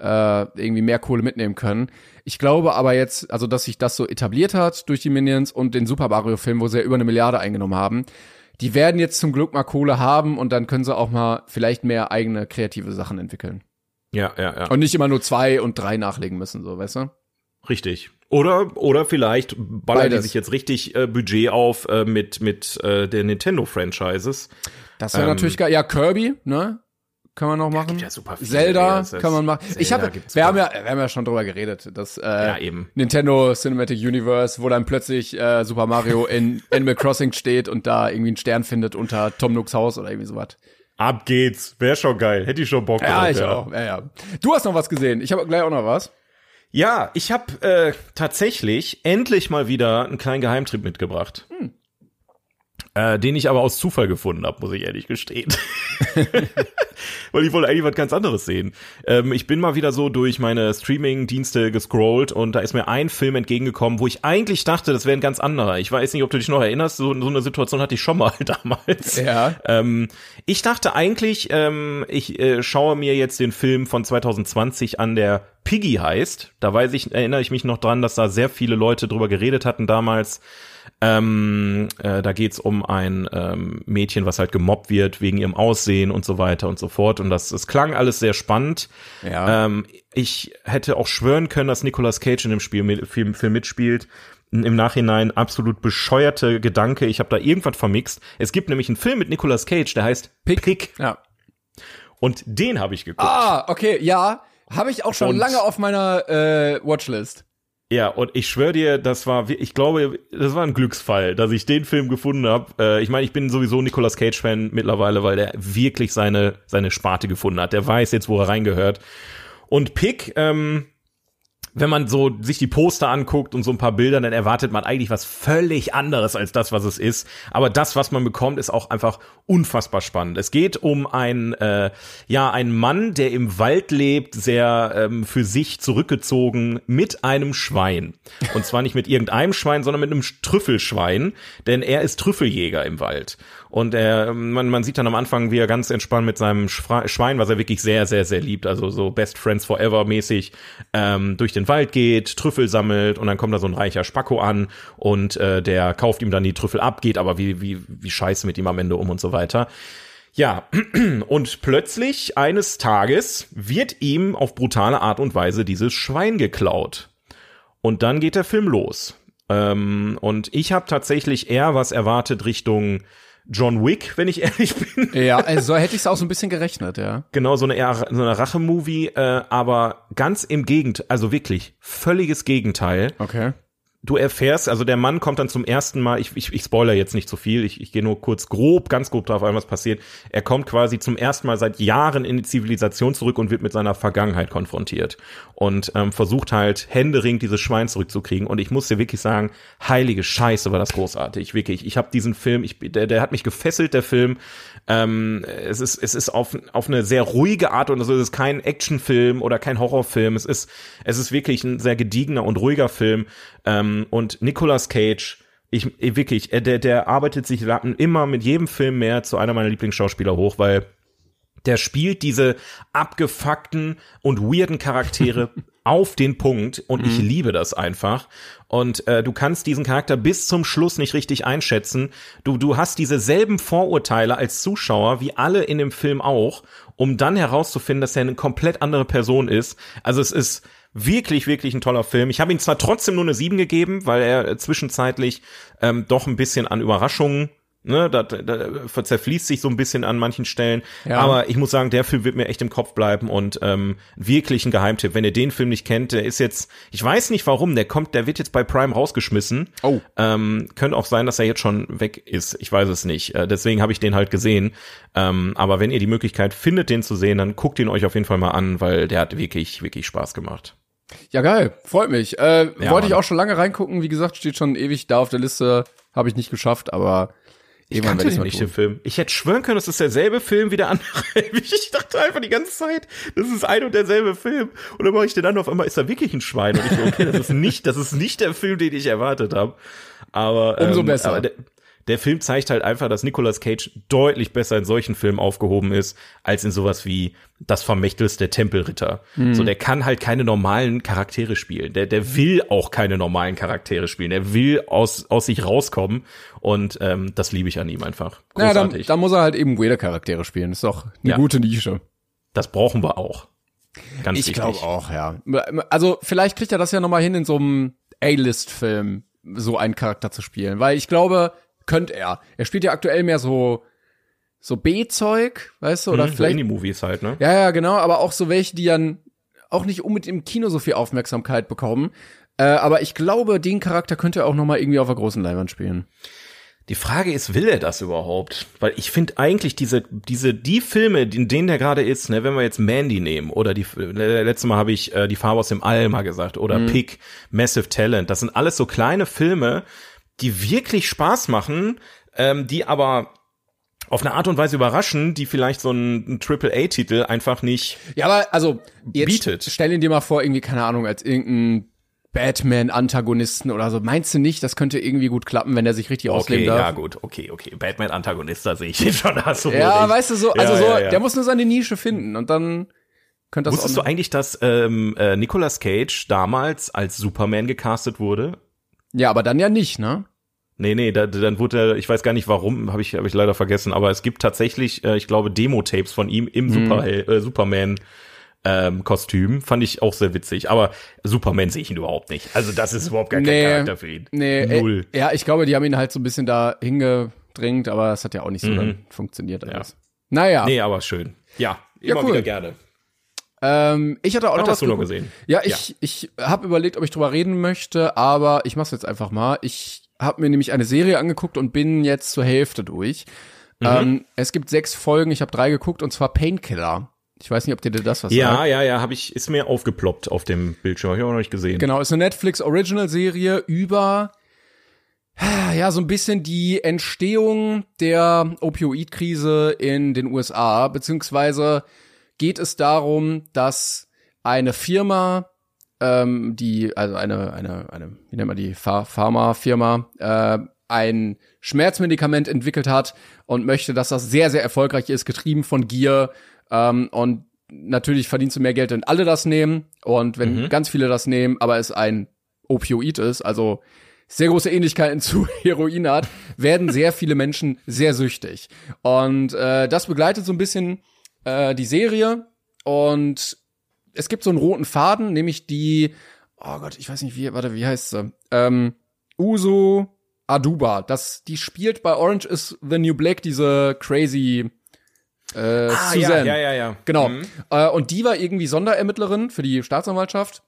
äh, irgendwie mehr Kohle mitnehmen können. Ich glaube aber jetzt, also dass sich das so etabliert hat durch die Minions und den Super Mario Film, wo sie ja über eine Milliarde eingenommen haben, die werden jetzt zum Glück mal Kohle haben und dann können sie auch mal vielleicht mehr eigene kreative Sachen entwickeln. Ja, ja, ja. Und nicht immer nur zwei und drei nachlegen müssen, so, weißt du? Richtig. Oder, oder vielleicht ballern die sich jetzt richtig äh, Budget auf äh, mit, mit äh, der Nintendo-Franchises. Das wäre Ähm, natürlich geil. Ja, Kirby, ne? Kann man noch machen. gibt ja super viele, Zelda ja, kann man machen. ich Zelda habe, gibt's wir haben ja, wir haben ja schon drüber geredet, dass äh, Ja, eben. Nintendo Cinematic Universe, wo dann plötzlich äh, Super Mario in [laughs] Animal Crossing steht und da irgendwie einen Stern findet unter Tom Nooks Haus oder irgendwie sowas. Ab geht's. Wäre schon geil. Hätte ich schon Bock Ja, drauf, ich auch. Ja, ja. Du hast noch was gesehen. Ich habe gleich auch noch was. Ja, ich habe äh, tatsächlich endlich mal wieder einen kleinen Geheimtrip mitgebracht. Hm. Äh, den ich aber aus Zufall gefunden habe, muss ich ehrlich gestehen. [laughs] [laughs] Weil ich wollte eigentlich was ganz anderes sehen. Ähm, ich bin mal wieder so durch meine Streaming-Dienste gescrollt und da ist mir ein Film entgegengekommen, wo ich eigentlich dachte, das wäre ein ganz anderer. Ich weiß nicht, ob du dich noch erinnerst, so, so eine Situation hatte ich schon mal [laughs] damals. Ja. Ähm, ich dachte eigentlich, ähm, ich äh, schaue mir jetzt den Film von 2020 an, der Piggy heißt. Da weiß ich, erinnere ich mich noch dran, dass da sehr viele Leute drüber geredet hatten damals. Ähm, äh, da geht's um ein ähm, Mädchen, was halt gemobbt wird wegen ihrem Aussehen und so weiter und so fort. Und das, das klang alles sehr spannend. Ja. Ähm, ich hätte auch schwören können, dass Nicolas Cage in dem Spiel, mit- Film, Film mitspielt. Im Nachhinein absolut bescheuerte Gedanke. Ich habe da irgendwas vermixt. Es gibt nämlich einen Film mit Nicolas Cage, der heißt Pick. Ja. Und den habe ich geguckt. Ah, okay, ja. Habe ich auch schon Und- lange auf meiner äh, Watchlist. Ja, und ich schwöre dir, das war, ich glaube, das war ein Glücksfall, dass ich den Film gefunden habe. Äh, ich meine, ich bin sowieso Nicolas Cage-Fan mittlerweile, weil der wirklich seine, seine Sparte gefunden hat. Der weiß jetzt, wo er reingehört. Und Pick, ähm, wenn man so sich die Poster anguckt und so ein paar Bilder, dann erwartet man eigentlich was völlig anderes als das, was es ist. Aber das, was man bekommt, ist auch einfach unfassbar spannend. Es geht um einen, äh, ja, einen Mann, der im Wald lebt, sehr ähm, für sich zurückgezogen mit einem Schwein. Und zwar nicht mit irgendeinem Schwein, sondern mit einem Trüffelschwein, denn er ist Trüffeljäger im Wald. Und er, man, man sieht dann am Anfang, wie er ganz entspannt mit seinem Schwein, was er wirklich sehr, sehr, sehr liebt, also so Best Friends Forever mäßig, ähm, durch den Wald geht, Trüffel sammelt und dann kommt da so ein reicher Spacko an und äh, der kauft ihm dann die Trüffel ab, geht aber wie, wie, wie scheiße mit ihm am Ende um und so weiter. Ja, [clears throat] und plötzlich eines Tages wird ihm auf brutale Art und Weise dieses Schwein geklaut. Und dann geht der Film los. Ähm, und ich habe tatsächlich eher was erwartet Richtung John Wick, [laughs] wenn ich ehrlich bin. Ja, also hätte ich es auch so ein bisschen gerechnet, ja. Genau, so eine eher so eine Rache-Movie, äh, aber ganz im Gegenteil, also wirklich völliges Gegenteil. Okay du erfährst, also der Mann kommt dann zum ersten Mal, ich, ich, ich spoiler jetzt nicht zu so viel, ich, ich gehe nur kurz grob, ganz grob drauf ein, was passiert. Er kommt quasi zum ersten Mal seit Jahren in die Zivilisation zurück und wird mit seiner Vergangenheit konfrontiert und ähm, versucht halt händeringend dieses Schwein zurückzukriegen. Und ich muss dir wirklich sagen, heilige Scheiße war das großartig, wirklich. Ich habe diesen Film, ich, der, der hat mich gefesselt, der Film. Ähm, es ist, es ist auf, auf eine sehr ruhige Art und also es ist kein Actionfilm oder kein Horrorfilm. Es ist, es ist wirklich ein sehr gediegener und ruhiger Film. Ähm, und Nicolas Cage, ich, ich wirklich, der, der arbeitet sich immer mit jedem Film mehr zu einer meiner Lieblingsschauspieler hoch, weil der spielt diese abgefuckten und weirden Charaktere [laughs] auf den Punkt und mhm. ich liebe das einfach. Und äh, du kannst diesen Charakter bis zum Schluss nicht richtig einschätzen. Du, du hast dieselben Vorurteile als Zuschauer wie alle in dem Film auch, um dann herauszufinden, dass er eine komplett andere Person ist. Also es ist wirklich, wirklich ein toller Film. Ich habe ihm zwar trotzdem nur eine 7 gegeben, weil er zwischenzeitlich ähm, doch ein bisschen an Überraschungen Ne, da, da zerfließt sich so ein bisschen an manchen Stellen. Ja. Aber ich muss sagen, der Film wird mir echt im Kopf bleiben und ähm, wirklich ein Geheimtipp. Wenn ihr den Film nicht kennt, der ist jetzt, ich weiß nicht warum, der kommt, der wird jetzt bei Prime rausgeschmissen. Oh. Ähm, könnte auch sein, dass er jetzt schon weg ist. Ich weiß es nicht. Äh, deswegen habe ich den halt gesehen. Ähm, aber wenn ihr die Möglichkeit findet, den zu sehen, dann guckt ihn euch auf jeden Fall mal an, weil der hat wirklich, wirklich Spaß gemacht. Ja, geil. Freut mich. Äh, ja, wollte ich auch schon lange reingucken. Wie gesagt, steht schon ewig da auf der Liste. Habe ich nicht geschafft, aber ich kannte den nicht, den Film. Ich hätte schwören können, das ist derselbe Film wie der andere. [laughs] Ich dachte einfach die ganze Zeit, das ist ein und derselbe Film. Und dann mache ich den an, auf einmal ist da wirklich ein Schwein. Und ich so, okay, das ist nicht, das ist nicht der Film, den ich erwartet habe. Aber umso ähm, besser. Aber der, Film zeigt halt einfach, dass Nicolas Cage deutlich besser in solchen Filmen aufgehoben ist, als in sowas wie das Vermächtnis der Tempelritter. Mhm. So, der kann halt keine normalen Charaktere spielen. Der, der will auch keine normalen Charaktere spielen. Der will aus, aus sich rauskommen. Und ähm, das liebe ich an ihm einfach. Großartig. Ja, dann, dann muss er halt eben weirde Charaktere spielen. Das ist doch eine ja. gute Nische. Das brauchen wir auch. Ganz ich glaube auch, ja. Also vielleicht kriegt er das ja nochmal hin, in so einem A-List-Film so einen Charakter zu spielen. Weil ich glaube, könnte er. Er spielt ja aktuell mehr so so B-Zeug, weißt du, oder mhm, vielleicht so Indie-Movies halt, ne? Ja, ja, genau, aber auch so welche, die dann auch nicht unbedingt im Kino so viel Aufmerksamkeit bekommen. Äh, aber ich glaube, den Charakter könnte er auch noch mal irgendwie auf der großen Leinwand spielen. Die Frage ist, will er das überhaupt? Weil ich finde eigentlich diese, diese, die Filme, in denen der gerade ist, ne, wenn wir jetzt Mandy nehmen oder die, äh, letzte Mal habe ich äh, die Farbe aus dem All mal gesagt oder mhm. Pick, Massive Talent, das sind alles so kleine Filme, die wirklich Spaß machen, ähm, die aber auf eine Art und Weise überraschen, die vielleicht so ein, Triple A titel einfach nicht Ja, aber also jetzt bietet. stell ihn dir mal vor, irgendwie, keine Ahnung, als irgendein Batman-Antagonisten oder so. Meinst du nicht, das könnte irgendwie gut klappen, wenn er sich richtig okay, ausleben darf? Ja, gut, okay, okay. Batman-Antagonist, da sehe ich ihn schon. Hast du ja, recht. weißt du, so, also ja, so, ja, ja. der muss nur seine Nische finden und dann könnte das Wusstest du eigentlich, dass ähm, äh, Nicolas Cage damals als Superman gecastet wurde? Ja, aber dann ja nicht, ne? Nee, nee, da, dann wurde er, ich weiß gar nicht warum, habe ich, hab ich leider vergessen, aber es gibt tatsächlich, äh, ich glaube, Demo-Tapes von ihm im mhm. Super, äh, Superman ähm, Kostüm. Fand ich auch sehr witzig. Aber Superman sehe ich ihn überhaupt nicht. Also das ist überhaupt gar nee, kein Charakter für ihn. Nee, Null. Äh, ja, ich glaube, die haben ihn halt so ein bisschen da hingedrängt, aber es hat ja auch nicht so mhm. funktioniert alles. Ja. Naja. Nee, aber schön. Ja, immer ja, cool. wieder gerne. Ähm, ich hatte auch was noch was du noch gesehen? Ja, ich, ja. ich habe überlegt, ob ich drüber reden möchte, aber ich mach's jetzt einfach mal. Ich habe mir nämlich eine Serie angeguckt und bin jetzt zur Hälfte durch. Mhm. Ähm, es gibt sechs Folgen, ich habe drei geguckt und zwar Painkiller. Ich weiß nicht, ob dir das was Ja, sagt. ja, ja, habe ich, ist mir aufgeploppt auf dem Bildschirm. Hab ich auch noch nicht gesehen. Genau, ist eine Netflix Original Serie über ja, so ein bisschen die Entstehung der Opioidkrise in den USA, beziehungsweise geht es darum, dass eine Firma, ähm, die, also eine, eine, eine, wie nennt man die, Ph Pharmafirma, äh, ein Schmerzmedikament entwickelt hat und möchte, dass das sehr, sehr erfolgreich ist, getrieben von Gier. Ähm, und natürlich verdienst du mehr Geld, wenn alle das nehmen. Und wenn ganz viele das nehmen, aber es ein Opioid ist, also sehr große Ähnlichkeiten [laughs] zu Heroin hat, werden sehr viele Menschen sehr süchtig. Und äh, das begleitet so ein bisschen äh, die Serie. Und es gibt so einen roten Faden, nämlich die, oh Gott, ich weiß nicht, wie, warte, wie heißt sie? Ähm, Uso Aduba. Das, die spielt bei Orange is the New Black diese crazy äh, ah, ja, Suzanne. ja, ja, ja. Genau. Mhm. Äh, und die war irgendwie Sonderermittlerin für die Staatsanwaltschaft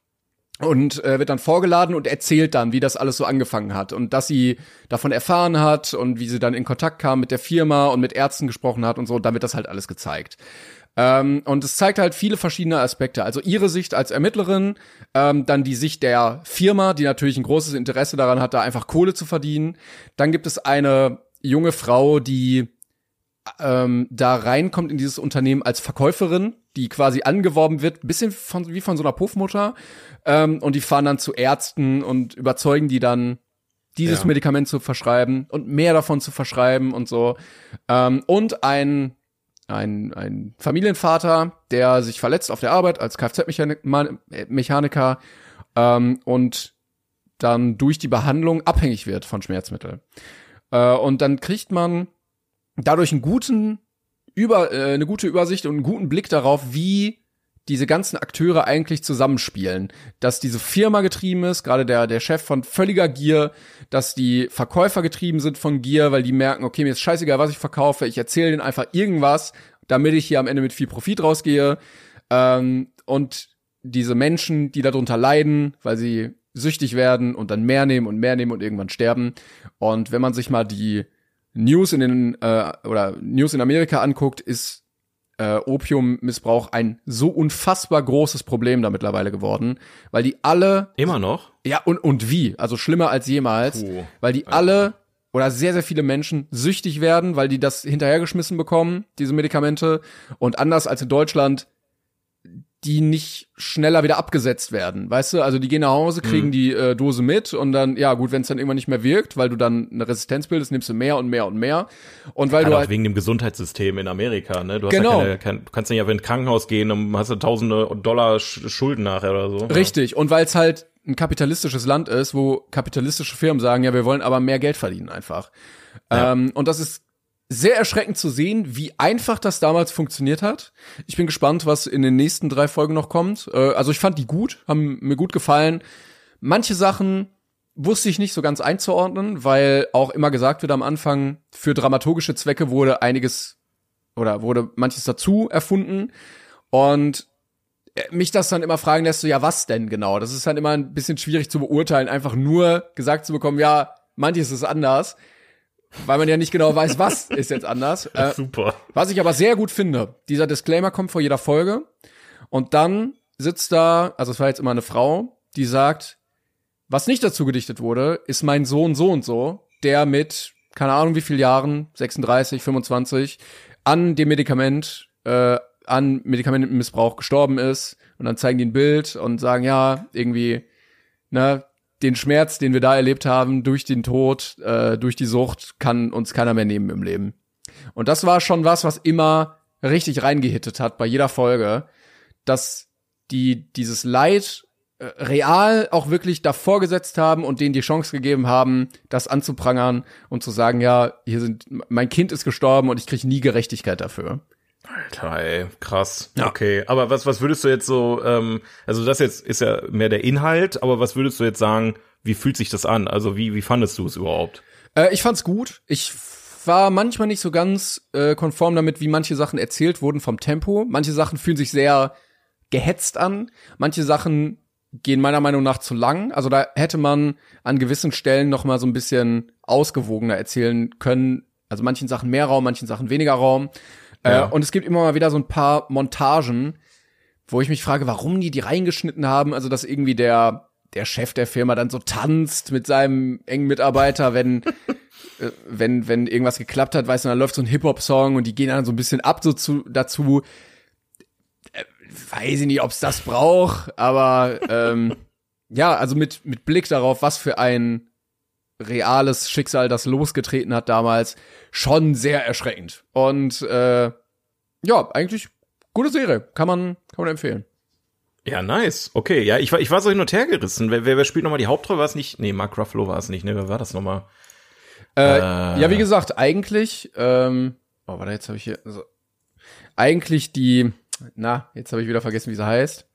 und äh, wird dann vorgeladen und erzählt dann, wie das alles so angefangen hat und dass sie davon erfahren hat und wie sie dann in Kontakt kam mit der Firma und mit Ärzten gesprochen hat und so. Da wird das halt alles gezeigt. Ähm, und es zeigt halt viele verschiedene Aspekte. Also ihre Sicht als Ermittlerin, ähm, dann die Sicht der Firma, die natürlich ein großes Interesse daran hat, da einfach Kohle zu verdienen. Dann gibt es eine junge Frau, die ähm, da reinkommt in dieses Unternehmen als Verkäuferin, die quasi angeworben wird, bisschen von, wie von so einer Puffmutter. Ähm, und die fahren dann zu Ärzten und überzeugen die dann, dieses Ja. Medikament zu verschreiben und mehr davon zu verschreiben und so. Ähm, und ein, ein, ein Familienvater, der sich verletzt auf der Arbeit als Kfz-Mechaniker ähm, und dann durch die Behandlung abhängig wird von Schmerzmitteln. Äh, und dann kriegt man dadurch einen guten über äh, eine gute Übersicht und einen guten Blick darauf, wie diese ganzen Akteure eigentlich zusammenspielen, dass diese Firma getrieben ist, gerade der der Chef von völliger Gier, dass die Verkäufer getrieben sind von Gier, weil die merken, okay, mir ist scheißegal, was ich verkaufe, ich erzähle denen einfach irgendwas, damit ich hier am Ende mit viel Profit rausgehe. Ähm, und diese Menschen, die darunter leiden, weil sie süchtig werden und dann mehr nehmen und mehr nehmen und irgendwann sterben. Und wenn man sich mal die News in den äh, oder News in Amerika anguckt, ist äh, Opiummissbrauch ein so unfassbar großes Problem da mittlerweile geworden, weil die alle Immer noch? ja und und wie, also schlimmer als jemals, Puh. weil die alle oder sehr sehr viele Menschen süchtig werden, weil die das hinterhergeschmissen bekommen, diese Medikamente und anders als in Deutschland die nicht schneller wieder abgesetzt werden, weißt du? Also die gehen nach Hause, kriegen Mhm. die äh, Dose mit und dann, ja gut, wenn es dann irgendwann nicht mehr wirkt, weil du dann eine Resistenz bildest, nimmst du mehr und mehr und mehr. Und weil Gerade du halt, wegen dem Gesundheitssystem in Amerika, ne? Du hast Genau. ja keine, kein, du kannst nicht einfach in ein Krankenhaus gehen und hast du tausende Dollar Sch- Schulden nachher oder so. richtig, und weil es halt ein kapitalistisches Land ist, wo kapitalistische Firmen sagen, ja, wir wollen aber mehr Geld verdienen einfach. Ja. Ähm, und das ist sehr erschreckend zu sehen, wie einfach das damals funktioniert hat. Ich bin gespannt, was in den nächsten drei Folgen noch kommt. Äh, also ich fand die gut, haben mir gut gefallen. Manche Sachen wusste ich nicht so ganz einzuordnen, weil auch immer gesagt wird am Anfang, für dramaturgische Zwecke wurde einiges oder wurde manches dazu erfunden. Und äh, mich das dann immer fragen lässt, so, ja, was denn genau? Das ist dann immer ein bisschen schwierig zu beurteilen, einfach nur gesagt zu bekommen, ja, manches ist anders, weil man ja nicht genau weiß, was ist jetzt anders. Äh, Super. was ich aber sehr gut finde, dieser Disclaimer kommt vor jeder Folge und dann sitzt da, also es war jetzt immer eine Frau, die sagt, was nicht dazu gedichtet wurde, ist mein Sohn so und so, der mit, keine Ahnung wie viel Jahren, 36, 25, an dem Medikament, äh, an Medikamentenmissbrauch gestorben ist und dann zeigen die ein Bild und sagen, ja, irgendwie, ne, den Schmerz, den wir da erlebt haben, durch den Tod, äh, durch die Sucht, kann uns keiner mehr nehmen im Leben. Und das war schon was, was immer richtig reingehittet hat bei jeder Folge, dass die dieses Leid äh, real auch wirklich davor gesetzt haben und denen die Chance gegeben haben, das anzuprangern und zu sagen, ja, hier sind mein Kind ist gestorben und ich kriege nie Gerechtigkeit dafür. Alter, ey, krass. Ja. Okay, aber was, was würdest du jetzt so, ähm, also das jetzt ist ja mehr der Inhalt, aber was würdest du jetzt sagen, wie fühlt sich das an? Also wie, wie fandest du es überhaupt? Äh, ich fand's gut. Ich war manchmal nicht so ganz äh, konform damit, wie manche Sachen erzählt wurden vom Tempo. Manche Sachen fühlen sich sehr gehetzt an. Manche Sachen gehen meiner Meinung nach zu lang. Also da hätte man an gewissen Stellen noch mal so ein bisschen ausgewogener erzählen können. Also manchen Sachen mehr Raum, manchen Sachen weniger Raum. Ja. Äh, und es gibt immer mal wieder so ein paar Montagen, wo ich mich frage, warum die die reingeschnitten haben. Also, dass irgendwie der, der Chef der Firma dann so tanzt mit seinem engen Mitarbeiter, wenn, [laughs] äh, wenn, wenn irgendwas geklappt hat, weißt du, dann läuft so ein Hip-Hop-Song und die gehen dann so ein bisschen ab so zu, dazu. Äh, weiß ich nicht, ob's das braucht, aber ähm, [laughs] ja, also mit, mit Blick darauf, was für ein reales Schicksal das losgetreten hat damals, schon sehr erschreckend. Und äh, ja, eigentlich gute Serie. Kann man, kann man empfehlen. Ja, nice. Okay, ja, ich war, ich war so hin und her gerissen. Wer, wer, wer spielt nochmal die Hauptrolle? War es nicht? Nee, Mark Ruffalo war es nicht. Ne, wer war das nochmal? Äh, Äh. Ja, wie gesagt, eigentlich, ähm, oh, warte, jetzt habe ich hier, also, eigentlich die, na, jetzt habe ich wieder vergessen, wie sie heißt.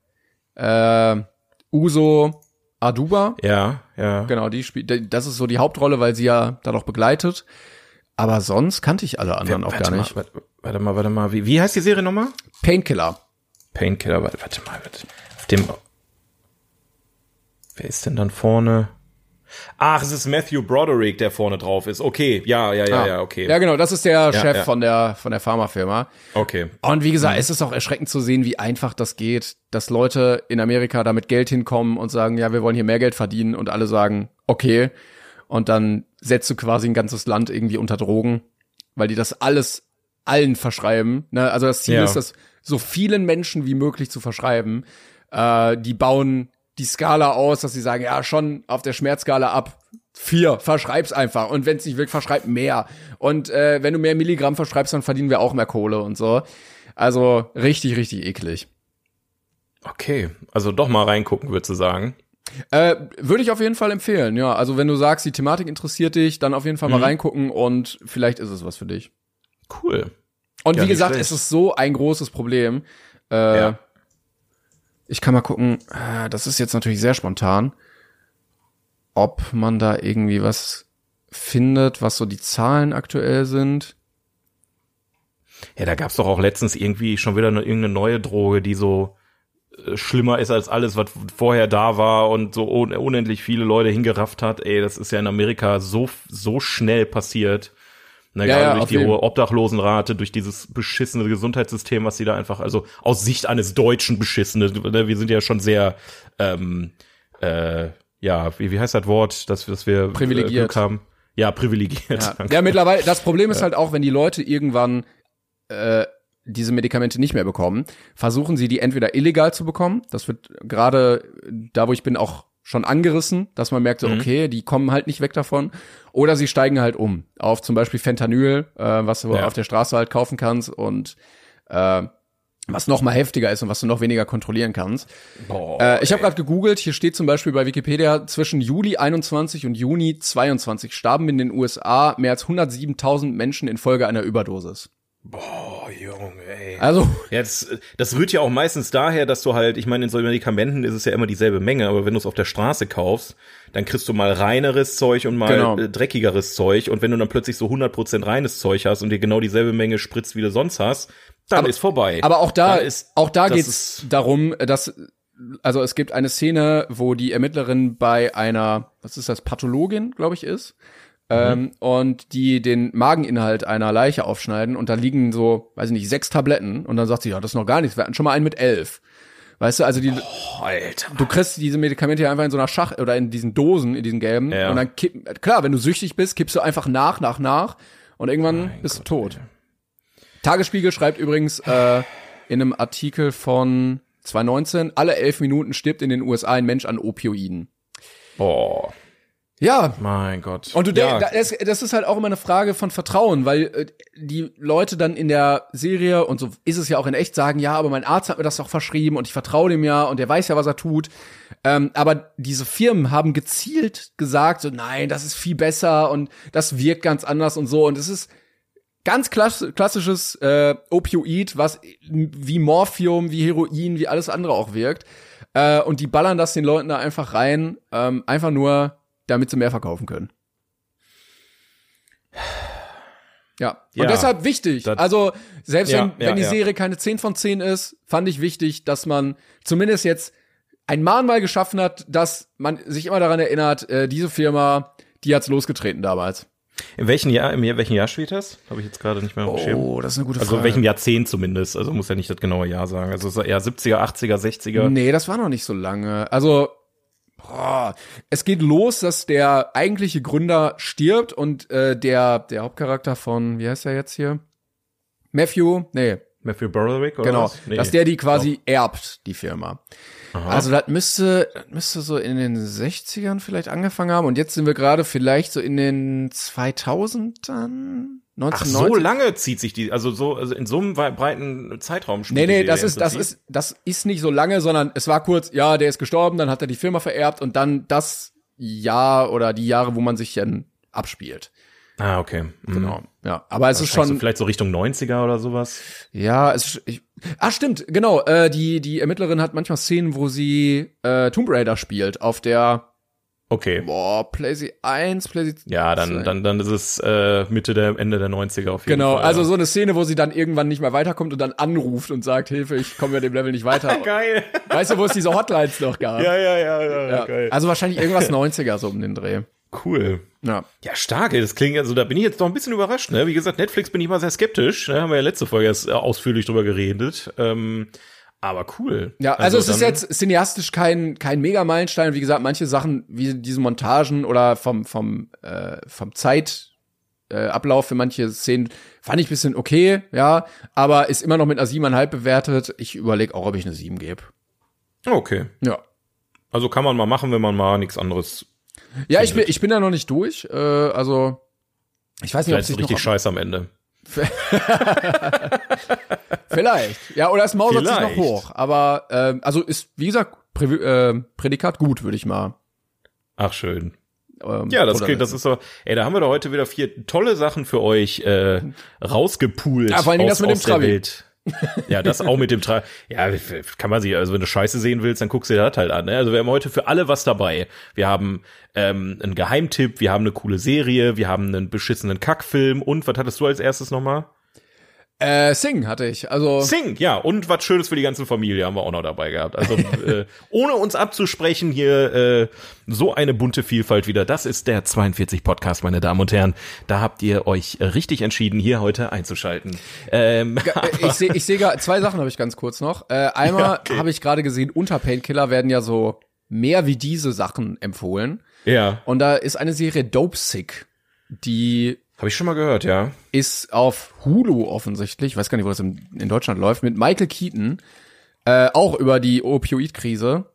Äh, Uso Aduba, Ja, ja. genau, die spielt, das ist so die Hauptrolle, weil sie ja da noch begleitet. Aber sonst kannte ich alle anderen auch warte gar nicht. Warte, warte mal, warte mal. Wie, wie heißt die Serie nochmal? Painkiller. Painkiller, warte, warte mal, warte. Auf dem. Wer ist denn dann vorne? Ach, es ist Matthew Broderick, der vorne drauf ist. Okay, ja, ja, ja, Ah. ja, okay. Ja, genau, das ist der Chef ja. von der, von der Pharmafirma. Okay. Und wie gesagt, es ist auch erschreckend zu sehen, wie einfach das geht, dass Leute in Amerika da mit Geld hinkommen und sagen, ja, wir wollen hier mehr Geld verdienen und alle sagen, okay. Und dann setzt du quasi ein ganzes Land irgendwie unter Drogen, weil die das alles allen verschreiben. Ne? Also das Ziel Ja. ist, das so vielen Menschen wie möglich zu verschreiben. Äh, die bauen die Skala aus, dass sie sagen, ja, schon auf der Schmerzskala ab vier, verschreib's einfach. Und wenn es nicht wirkt, verschreib mehr. Und äh, wenn du mehr Milligramm verschreibst, dann verdienen wir auch mehr Kohle und so. Also richtig, richtig eklig. Okay. Also doch mal reingucken, würdest du sagen. Äh, Würde ich auf jeden Fall empfehlen, ja. Also wenn du sagst, die Thematik interessiert dich, dann auf jeden Fall mal reingucken und vielleicht ist es was für dich. Cool. Und Ja, wie gesagt, schlecht. es ist so ein großes Problem. Äh, Ja. Ich kann mal gucken, äh, das ist jetzt natürlich sehr spontan, ob man da irgendwie was findet, was so die Zahlen aktuell sind. Ja, da gab's doch auch letztens irgendwie schon wieder eine, irgendeine neue Droge, die so äh, schlimmer ist als alles, was vorher da war und so un unendlich viele Leute hingerafft hat. Ey, das ist ja in Amerika so so schnell passiert. Na, Ja, gerade ja, durch die jeden- hohe Obdachlosenrate, durch dieses beschissene Gesundheitssystem, was sie da einfach, also aus Sicht eines Deutschen beschissene, ne, wir sind ja schon sehr, ähm, äh, ja, wie, wie heißt das Wort, dass, dass wir äh, Privilegiert. Glück haben? Ja, privilegiert. Ja, ja mittlerweile, das Problem ist halt auch, wenn die Leute irgendwann äh, diese Medikamente nicht mehr bekommen, versuchen sie die entweder illegal zu bekommen. Das wird gerade da, wo ich bin, auch schon angerissen, dass man merkt, so, okay, die kommen halt nicht weg davon. Oder sie steigen halt um auf zum Beispiel Fentanyl, äh, was du Ja. auf der Straße halt kaufen kannst und äh, was noch mal heftiger ist und was du noch weniger kontrollieren kannst. Boah, Äh, ich habe gerade gegoogelt, hier steht zum Beispiel bei Wikipedia, zwischen Juli 21 und Juni 22 starben in den USA mehr als 107.000 Menschen infolge einer Überdosis. Oh, Junge, ey. Also, Ja, das, rührt ja auch meistens daher, dass du halt, ich meine, in so Medikamenten ist es ja immer dieselbe Menge, aber wenn du es auf der Straße kaufst, dann kriegst du mal reineres Zeug und mal Genau. äh, dreckigeres Zeug und wenn du dann plötzlich so 100% reines Zeug hast und dir genau dieselbe Menge spritzt, wie du sonst hast, dann Aber- ist vorbei. aber auch da, Dann ist, auch da geht's darum, dass, also es gibt eine Szene, wo die Ermittlerin bei einer, was ist das, Pathologin, glaube ich, ist, ähm, und die den Mageninhalt einer Leiche aufschneiden und da liegen so, weiß ich nicht, sechs Tabletten und dann sagt sie, ja, das ist noch gar nichts, wir hatten schon mal einen mit elf. Weißt du, also die, Oh, du kriegst diese Medikamente ja einfach in so einer Schach oder in diesen Dosen, in diesen gelben. Ja. Und dann kipp, klar, wenn du süchtig bist, kippst du einfach nach, nach, nach und irgendwann bist du tot. Tagesspiegel schreibt übrigens äh, in einem Artikel von 2019, alle elf Minuten stirbt in den USA ein Mensch an Opioiden. Boah, Ja, mein Gott. und du ja. denkst, das, ist halt auch immer eine Frage von Vertrauen, weil äh, die Leute dann in der Serie, und so ist es ja auch in echt, sagen, ja, aber mein Arzt hat mir das doch verschrieben und ich vertraue dem ja und der weiß ja, was er tut. Ähm, aber diese Firmen haben gezielt gesagt, so, nein, das ist viel besser und das wirkt ganz anders und so. Und es ist ganz klass klassisches äh, Opioid, was wie Morphium, wie Heroin, wie alles andere auch wirkt. Äh, und die ballern das den Leuten da einfach rein, ähm, einfach nur, damit sie mehr verkaufen können. Ja. Und Ja, deshalb wichtig. also, selbst Ja, wenn, ja, wenn die. Serie keine 10 von 10 ist, fand ich wichtig, dass man zumindest jetzt ein Mahnmal geschaffen hat, dass man sich immer daran erinnert, äh, diese Firma, die hat's losgetreten damals. In welchem Jahr, in welchem Jahr spielt das? Habe ich jetzt gerade nicht mehr dem Schirm. Oh, das ist eine gute Also Frage. in welchem Jahrzehnt zumindest. Also muss ja nicht das genaue Jahr sagen. Also eher 70er, 80er, 60er. Nee, das war noch nicht so lange. Also, boah, es geht los, dass der eigentliche Gründer stirbt und äh, der, der Hauptcharakter von, wie heißt er jetzt hier? Matthew? Nee, Matthew Broderick oder genau. Nee. Dass der die quasi erbt, die Firma. Also das müsste, das müsste so in den 60ern vielleicht angefangen haben und jetzt sind wir gerade vielleicht so in den 2000ern? Ach, 1990? so lange zieht sich die, also so, also in so einem breiten Zeitraum spielt Nee, nee, das ist, das ist, das ist nicht so lange, sondern es war kurz, ja, der ist gestorben, dann hat er die Firma vererbt und dann das Jahr oder die Jahre, wo man sich dann abspielt. Ah, okay. Mhm. Genau. Ja, aber es ist schon, so vielleicht so Richtung 90er oder sowas. ja, es ist, ich, ah, stimmt, genau, äh, die, die Ermittlerin hat manchmal Szenen, wo sie, äh, Tomb Raider spielt, auf der, Okay. boah, PlayStation 1, PlayStation Ja, dann, dann, dann ist es äh, Mitte der, Ende der 90er auf jeden Genau, Fall. also ja. so eine Szene, wo sie dann irgendwann nicht mehr weiterkommt und dann anruft und sagt, Hilfe, ich komme mit dem Level nicht weiter. [laughs] Geil. weißt du, wo es diese Hotlines noch gab? Ja, ja, ja, ja, Ja. geil. Also wahrscheinlich irgendwas 90er so um den Dreh. Cool. Ja. Ja, stark. ey. Das klingt, also da bin ich jetzt noch ein bisschen überrascht. Ne? Wie gesagt, Netflix bin ich mal sehr skeptisch. Ne? Haben wir ja letzte Folge erst äh, ausführlich drüber geredet. Ähm, aber cool. Ja, also, es ist jetzt cineastisch kein kein Mega-Meilenstein. Wie gesagt, manche Sachen wie diese Montagen oder vom vom äh, vom Zeit äh, für manche Szenen fand ich ein bisschen okay, ja, aber ist immer noch mit einer 7,5 bewertet. Ich überlege auch, ob ich eine 7 gebe. Okay. Ja. Also kann man mal machen, wenn man mal nichts anderes. Ja, ich bin ich bin da noch nicht durch, äh, also ich weiß nicht, ob Vielleicht ist sich richtig noch scheiße am Ende. [laughs] vielleicht. Ja, oder es mausert sich noch Vielleicht. hoch, aber ähm, also ist wie gesagt Prä äh, Prädikat gut, würde ich mal. Ach, schön. Ähm, Ja, das klingt, das ist so, ey, da haben wir doch heute wieder vier tolle Sachen für euch äh, rausgepoolt. Ja, vor allen Dingen aus, das mit dem Trabi. Welt. [laughs] ja, das auch mit dem Trabi. Ja, kann man sich, also wenn du Scheiße sehen willst, dann guckst du dir das halt an. Ne? Also wir haben heute für alle was dabei. Wir haben ähm, einen Geheimtipp, wir haben eine coole Serie, wir haben einen beschissenen Kackfilm und was hattest du als erstes nochmal? Äh, Sing hatte ich. Also Sing, ja, und was Schönes für die ganze Familie haben wir auch noch dabei gehabt. Also [laughs] äh, ohne uns abzusprechen hier äh, so eine bunte Vielfalt wieder. Das ist der 42 Podcast, meine Damen und Herren. Da habt ihr euch äh, richtig entschieden, hier heute einzuschalten. Ähm, Äh, ich sehe ich seh gar zwei Sachen habe ich ganz kurz noch. Äh, einmal habe ich gerade gesehen, unter Painkiller werden ja so mehr wie diese Sachen empfohlen. ja, Und da ist eine Serie Dope Sick, die habe ich schon mal gehört, ja. ist auf Hulu offensichtlich, ich weiß gar nicht, wo das in, in Deutschland läuft, mit Michael Keaton, äh, auch über die Opioid-Krise.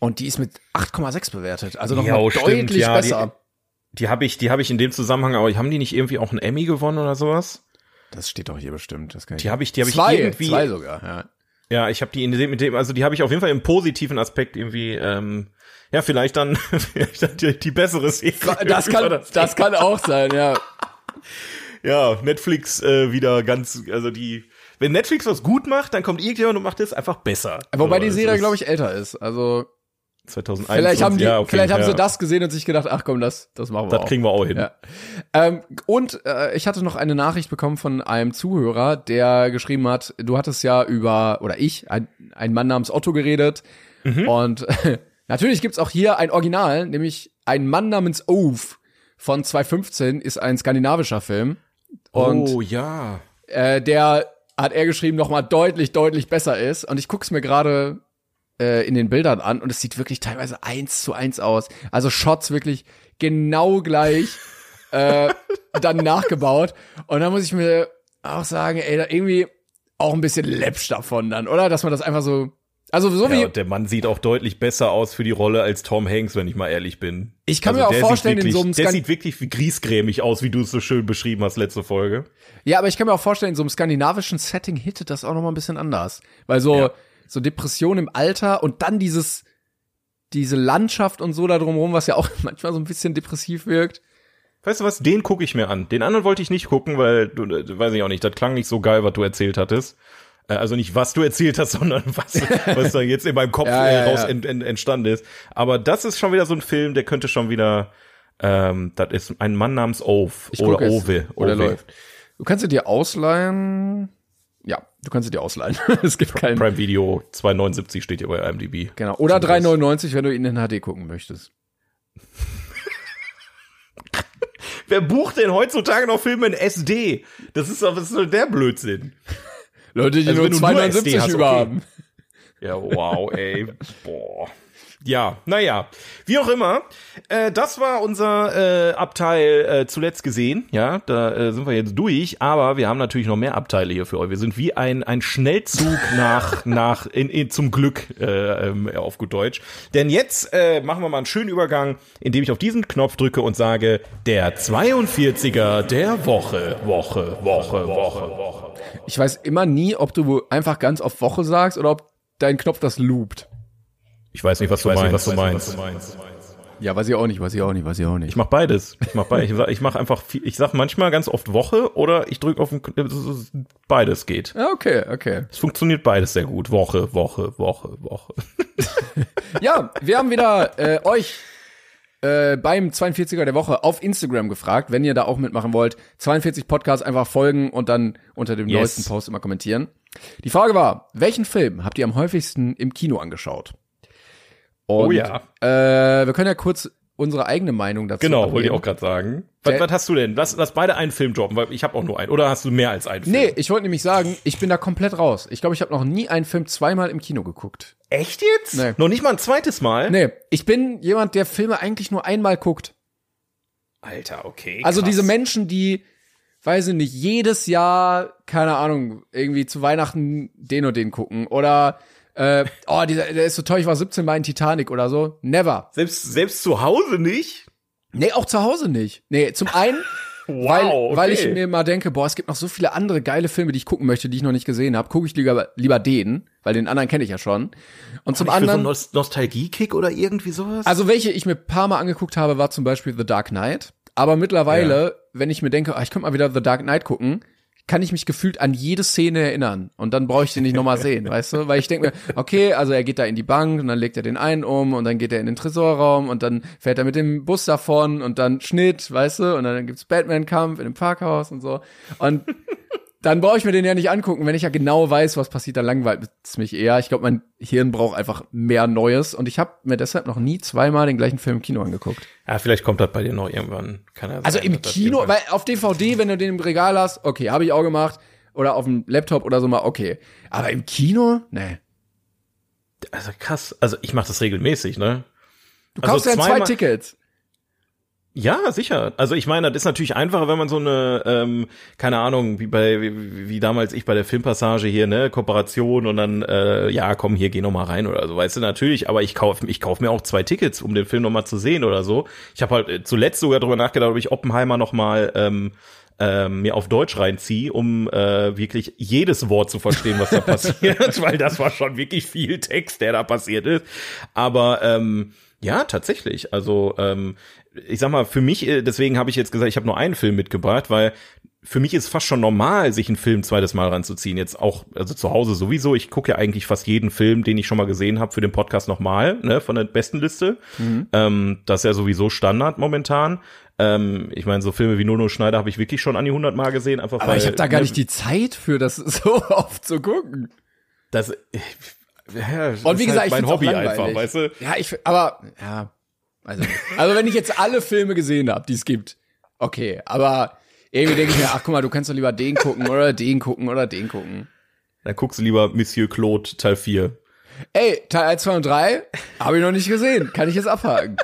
Und die ist mit 8,6 bewertet. Also noch mal oh, deutlich ja, die- besser. Die habe ich, die habe ich in dem Zusammenhang, aber haben die nicht irgendwie auch einen Emmy gewonnen oder sowas? Das steht doch hier bestimmt. Das kann ich Die habe ich, die habe ich irgendwie. zwei sogar. Ja. Ja, ich habe die in dem, mit dem, also die habe ich auf jeden Fall im positiven Aspekt irgendwie, ähm, ja, vielleicht dann, [laughs] vielleicht dann die, die bessere Serie. Das kann, das kann auch sein, ja. Ja, Netflix äh, wieder ganz, also die, wenn Netflix was gut macht, dann kommt irgendjemand und macht es einfach besser. Wobei So, die Serie, glaube ich, älter ist. Also 2001. vielleicht haben die, ja, okay, vielleicht haben ja. sie das gesehen und sich gedacht, ach komm, das, das machen wir Das auch. kriegen wir auch hin. Ja. Ähm, und äh, ich hatte noch eine Nachricht bekommen von einem Zuhörer, der geschrieben hat, du hattest ja über, oder ich, ein, ein Mann namens Otto geredet. Mhm. Und [laughs] natürlich gibt's auch hier ein Original, nämlich ein Mann namens Ove von 2015 ist ein skandinavischer Film. Und oh ja. äh, der hat er geschrieben, noch mal deutlich, deutlich besser ist. Und ich guck's mir gerade äh, in den Bildern an und es sieht wirklich teilweise eins zu eins aus. Also Shots wirklich genau gleich [laughs] äh, dann nachgebaut. Und da muss ich mir auch sagen, ey, da irgendwie auch ein bisschen läppsch davon dann, oder? Dass man das einfach so. Also so Ja, wie. der Mann sieht auch deutlich besser aus für die Rolle als Tom Hanks, wenn ich mal ehrlich bin. Ich kann Also mir auch der vorstellen, in wirklich, so einem Der Skan sieht wirklich wie griesgrämig aus, wie du es so schön beschrieben hast letzte Folge. Ja, aber ich kann mir auch vorstellen, in so einem skandinavischen Setting hittet das auch noch mal ein bisschen anders. Weil so, Ja. so Depression im Alter und dann dieses, diese Landschaft und so da drumherum, was ja auch [laughs] manchmal so ein bisschen depressiv wirkt. Weißt du was, den gucke ich mir an. Den anderen wollte ich nicht gucken, weil, du, äh, weiß ich auch nicht, das klang nicht so geil, was du erzählt hattest. Äh, Also nicht, was du erzählt hast, [laughs] sondern was, was da jetzt in meinem Kopf [laughs] Ja, äh, ja, raus ent, ent, entstanden ist. Aber das ist schon wieder so ein Film, der könnte schon wieder, ähm, das ist ein Mann namens Ove Ich oder Ove. wo der Ove. läuft. Du kannst sie dir ausleihen. Ja, du kannst sie dir ausleihen. [laughs] es gibt keinen. Prime Video 279 steht hier bei IMDb. Genau. Oder 3,99, wenn du ihn in HD gucken möchtest. Wer bucht denn heutzutage noch Filme in SD? Das ist doch, was ist doch der Blödsinn? Leute, die Also nur wenn du nur 279 SD hast, über haben. Ja, wow, ey. Boah. Ja, naja, wie auch immer. Äh, das war unser äh, Abteil äh, zuletzt gesehen. Ja, da äh, sind wir jetzt durch. Aber wir haben natürlich noch mehr Abteile hier für euch. Wir sind wie ein ein Schnellzug [laughs] nach nach in, in zum Glück äh, ähm, auf gut Deutsch. Denn jetzt äh, machen wir mal einen schönen Übergang, indem ich auf diesen Knopf drücke und sage der 42er der Woche, Woche, Woche, Woche, Woche. Ich weiß immer nie, ob du einfach ganz auf Woche sagst oder ob dein Knopf das loopt. Ich weiß nicht, was du meinst. Was du meinst. Ja, weiß ich auch nicht, weiß ich auch nicht, weiß ich auch nicht. Ich mach beides. Ich mach beides. Ich sag, ich mach einfach viel, ich sag manchmal ganz oft Woche oder ich drücke auf den beides geht. Ja, okay, okay. Es funktioniert beides sehr gut. Woche, Woche, Woche, Woche. [laughs] Ja, wir haben wieder äh, euch äh, beim 42er der Woche auf Instagram gefragt, wenn ihr da auch mitmachen wollt. 42 Podcasts einfach folgen und dann unter dem Yes. neuesten Post immer kommentieren. Die Frage war, welchen Film habt ihr am häufigsten im Kino angeschaut? Und, Oh ja. Äh, wir können ja kurz unsere eigene Meinung dazu Genau, wollte ich auch gerade sagen. Was, was hast du denn? Lass, lass beide einen Film droppen, weil ich habe auch nur einen. Oder hast du mehr als einen Film? Nee, ich wollte nämlich sagen, ich bin da komplett raus. Ich glaube, ich habe noch nie einen Film zweimal im Kino geguckt. Echt jetzt? Nee. Noch nicht mal ein zweites Mal? Nee, ich bin jemand, der Filme eigentlich nur einmal guckt. Alter, okay. Also krass. diese Menschen, die, weiß ich nicht, jedes Jahr, keine Ahnung, irgendwie zu Weihnachten den und den gucken. Oder, äh, oh, dieser, der ist so toll, ich war 17 Mal in Titanic oder so. Never. Selbst, selbst zu Hause nicht? Nee, auch zu Hause nicht. Nee, zum einen, [laughs] Wow, weil, okay. weil ich mir mal denke, boah, es gibt noch so viele andere geile Filme, die ich gucken möchte, die ich noch nicht gesehen habe. Gucke ich lieber, lieber den, weil den anderen kenne ich ja schon. Und zum für so anderen, Nost Nostalgie-Kick oder irgendwie sowas? also welche ich mir ein paar Mal angeguckt habe, war zum Beispiel The Dark Knight. Aber mittlerweile, wenn ich mir denke, ah, ich könnte mal wieder The Dark Knight gucken, kann ich mich gefühlt an jede Szene erinnern. Und dann brauche ich den nicht nochmal sehen, weißt du? Weil ich denke mir, okay, also er geht da in die Bank und dann legt er den einen um und dann geht er in den Tresorraum und dann fährt er mit dem Bus davon und dann Schnitt, weißt du? Und dann gibt's Batman-Kampf in dem Parkhaus und so. Und dann brauche ich mir den ja nicht angucken. Wenn ich ja genau weiß, was passiert, dann langweilt es mich eher. Ich glaube, mein Hirn braucht einfach mehr Neues. Und ich habe mir deshalb noch nie zweimal den gleichen Film im Kino angeguckt. ja, vielleicht kommt das bei dir noch irgendwann. Kann ja sein, Also im Kino, weil auf DVD, wenn du den im Regal hast, okay, habe ich auch gemacht. Oder auf dem Laptop oder so mal, okay. Aber im Kino? Nee. Also krass. Also ich mache das regelmäßig, ne? Du kaufst Also ja zwei Tickets. Ja, sicher. Also ich meine, das ist natürlich einfacher, wenn man so eine, ähm, keine Ahnung, wie bei, wie, wie damals ich bei der Filmpassage hier, ne, Kooperation und dann, äh, ja, komm, hier, geh noch mal rein oder so, weißt du, natürlich, aber ich kauf, ich kauf mir auch zwei Tickets, um den Film noch mal zu sehen oder so. Ich habe halt äh, zuletzt sogar drüber nachgedacht, ob ich Oppenheimer noch mal, ähm, ähm, mir auf Deutsch reinziehe, um äh, wirklich jedes Wort zu verstehen, was da [laughs] passiert, weil das war schon wirklich viel Text, der da passiert ist. Aber ähm, ja, tatsächlich. Also ähm, ich sag mal, für mich, äh, deswegen habe ich jetzt gesagt, ich habe nur einen Film mitgebracht, weil für mich ist fast schon normal, sich einen Film zweites Mal ranzuziehen. Jetzt auch, also zu Hause sowieso. Ich gucke ja eigentlich fast jeden Film, den ich schon mal gesehen habe, für den Podcast nochmal, ne, von der besten Liste. Ähm, das ist ja sowieso Standard momentan. Ähm, ich meine, so Filme wie Nono Schneider habe ich wirklich schon an die 100 Mal gesehen, einfach Aber weil ich habe da gar ne, nicht die Zeit für, das [laughs] so oft zu gucken. das. [laughs] Ja, das Und wie ist gesagt, halt ich mein Hobby einfach, weißt du? Ja, ich, aber, ja, also, also wenn ich jetzt alle Filme gesehen habe, die es gibt, okay, aber irgendwie denke ich mir, ach guck mal, du kannst doch lieber den gucken oder den gucken oder den gucken. Dann guckst du lieber Monsieur Claude Teil 4. Ey, Teil 1, 2 und 3 habe ich noch nicht gesehen, kann ich jetzt abhaken.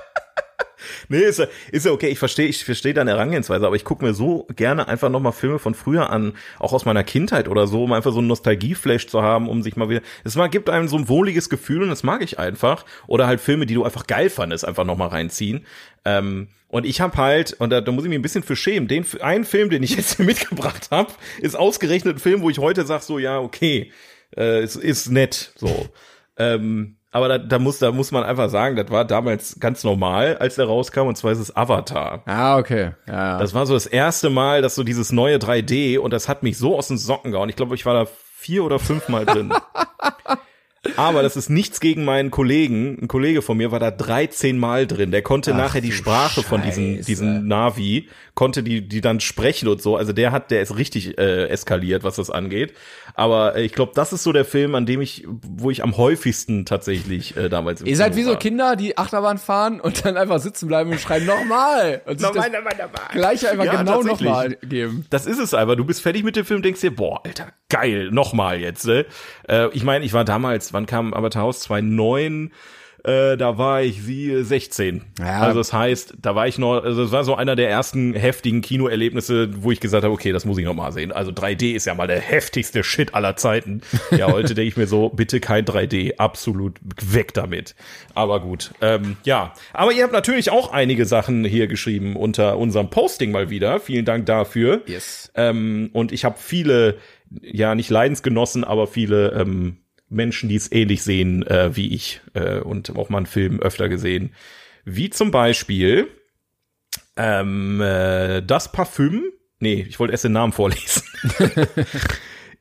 Nee, ist ja, ist ja okay. Ich verstehe, ich verstehe deine Herangehensweise, aber ich gucke mir so gerne einfach nochmal Filme von früher an, auch aus meiner Kindheit oder so, um einfach so einen Nostalgieflash zu haben, um sich mal wieder. Es mal gibt einem so ein wohliges Gefühl und das mag ich einfach. Oder halt Filme, die du einfach geil fandest, einfach nochmal reinziehen. Ähm, und ich habe halt, und da, da muss ich mich ein bisschen für schämen, den einen Film, den ich jetzt hier [laughs] mitgebracht habe, ist ausgerechnet ein Film, wo ich heute sag so, ja, okay, äh, es ist nett, so. Ähm, aber da, da muss, da muss man einfach sagen, das war damals ganz normal, als der rauskam, und zwar ist es Avatar. Ah, okay. Ja, ja. Das war so das erste Mal, dass so dieses neue 3D und das hat mich so aus den Socken gehauen. Ich glaube, ich war da vier oder fünfmal drin. [laughs] Aber das ist nichts gegen meinen Kollegen. Ein Kollege von mir war da 13 Mal drin. Der konnte nachher die Sprache von diesen, Scheiße. diesen Navi, konnte die, die dann sprechen und so. Also der hat, der ist richtig äh, eskaliert, was das angeht. Aber äh, ich glaube, das ist so der Film, an dem ich, wo ich am häufigsten tatsächlich äh, damals im Ihr seid Kino wie so. Kinder, die Achterbahn fahren und dann einfach sitzen bleiben und schreiben nochmal. Und sich Nochmal, das nochmal, nochmal. gleiche einfach Ja, genau nochmal geben. Das ist es aber. Du bist fertig mit dem Film, denkst dir, boah, Alter, geil, nochmal jetzt. Ne? Äh, ich meine, ich war damals, wann kam Avatar House 2009? Äh, da war ich sie 16. Ja. Also das heißt, da war ich noch, also das war so einer der ersten heftigen Kinoerlebnisse, wo ich gesagt habe, okay, das muss ich noch mal sehen. Also 3D ist ja mal der heftigste Shit aller Zeiten. Ja, heute denke ich mir so, bitte kein 3D, absolut weg damit. Aber gut, ähm, ja. Aber ihr habt natürlich auch einige Sachen hier geschrieben unter unserem Posting mal wieder. Vielen Dank dafür. Yes. Ähm, und ich habe viele, ja nicht Leidensgenossen, aber viele ähm, Menschen, die es ähnlich sehen äh, wie ich äh, und auch mal einen Film öfter gesehen. Wie zum Beispiel ähm, äh, das Parfüm. Nee, ich wollte erst den Namen vorlesen. [laughs]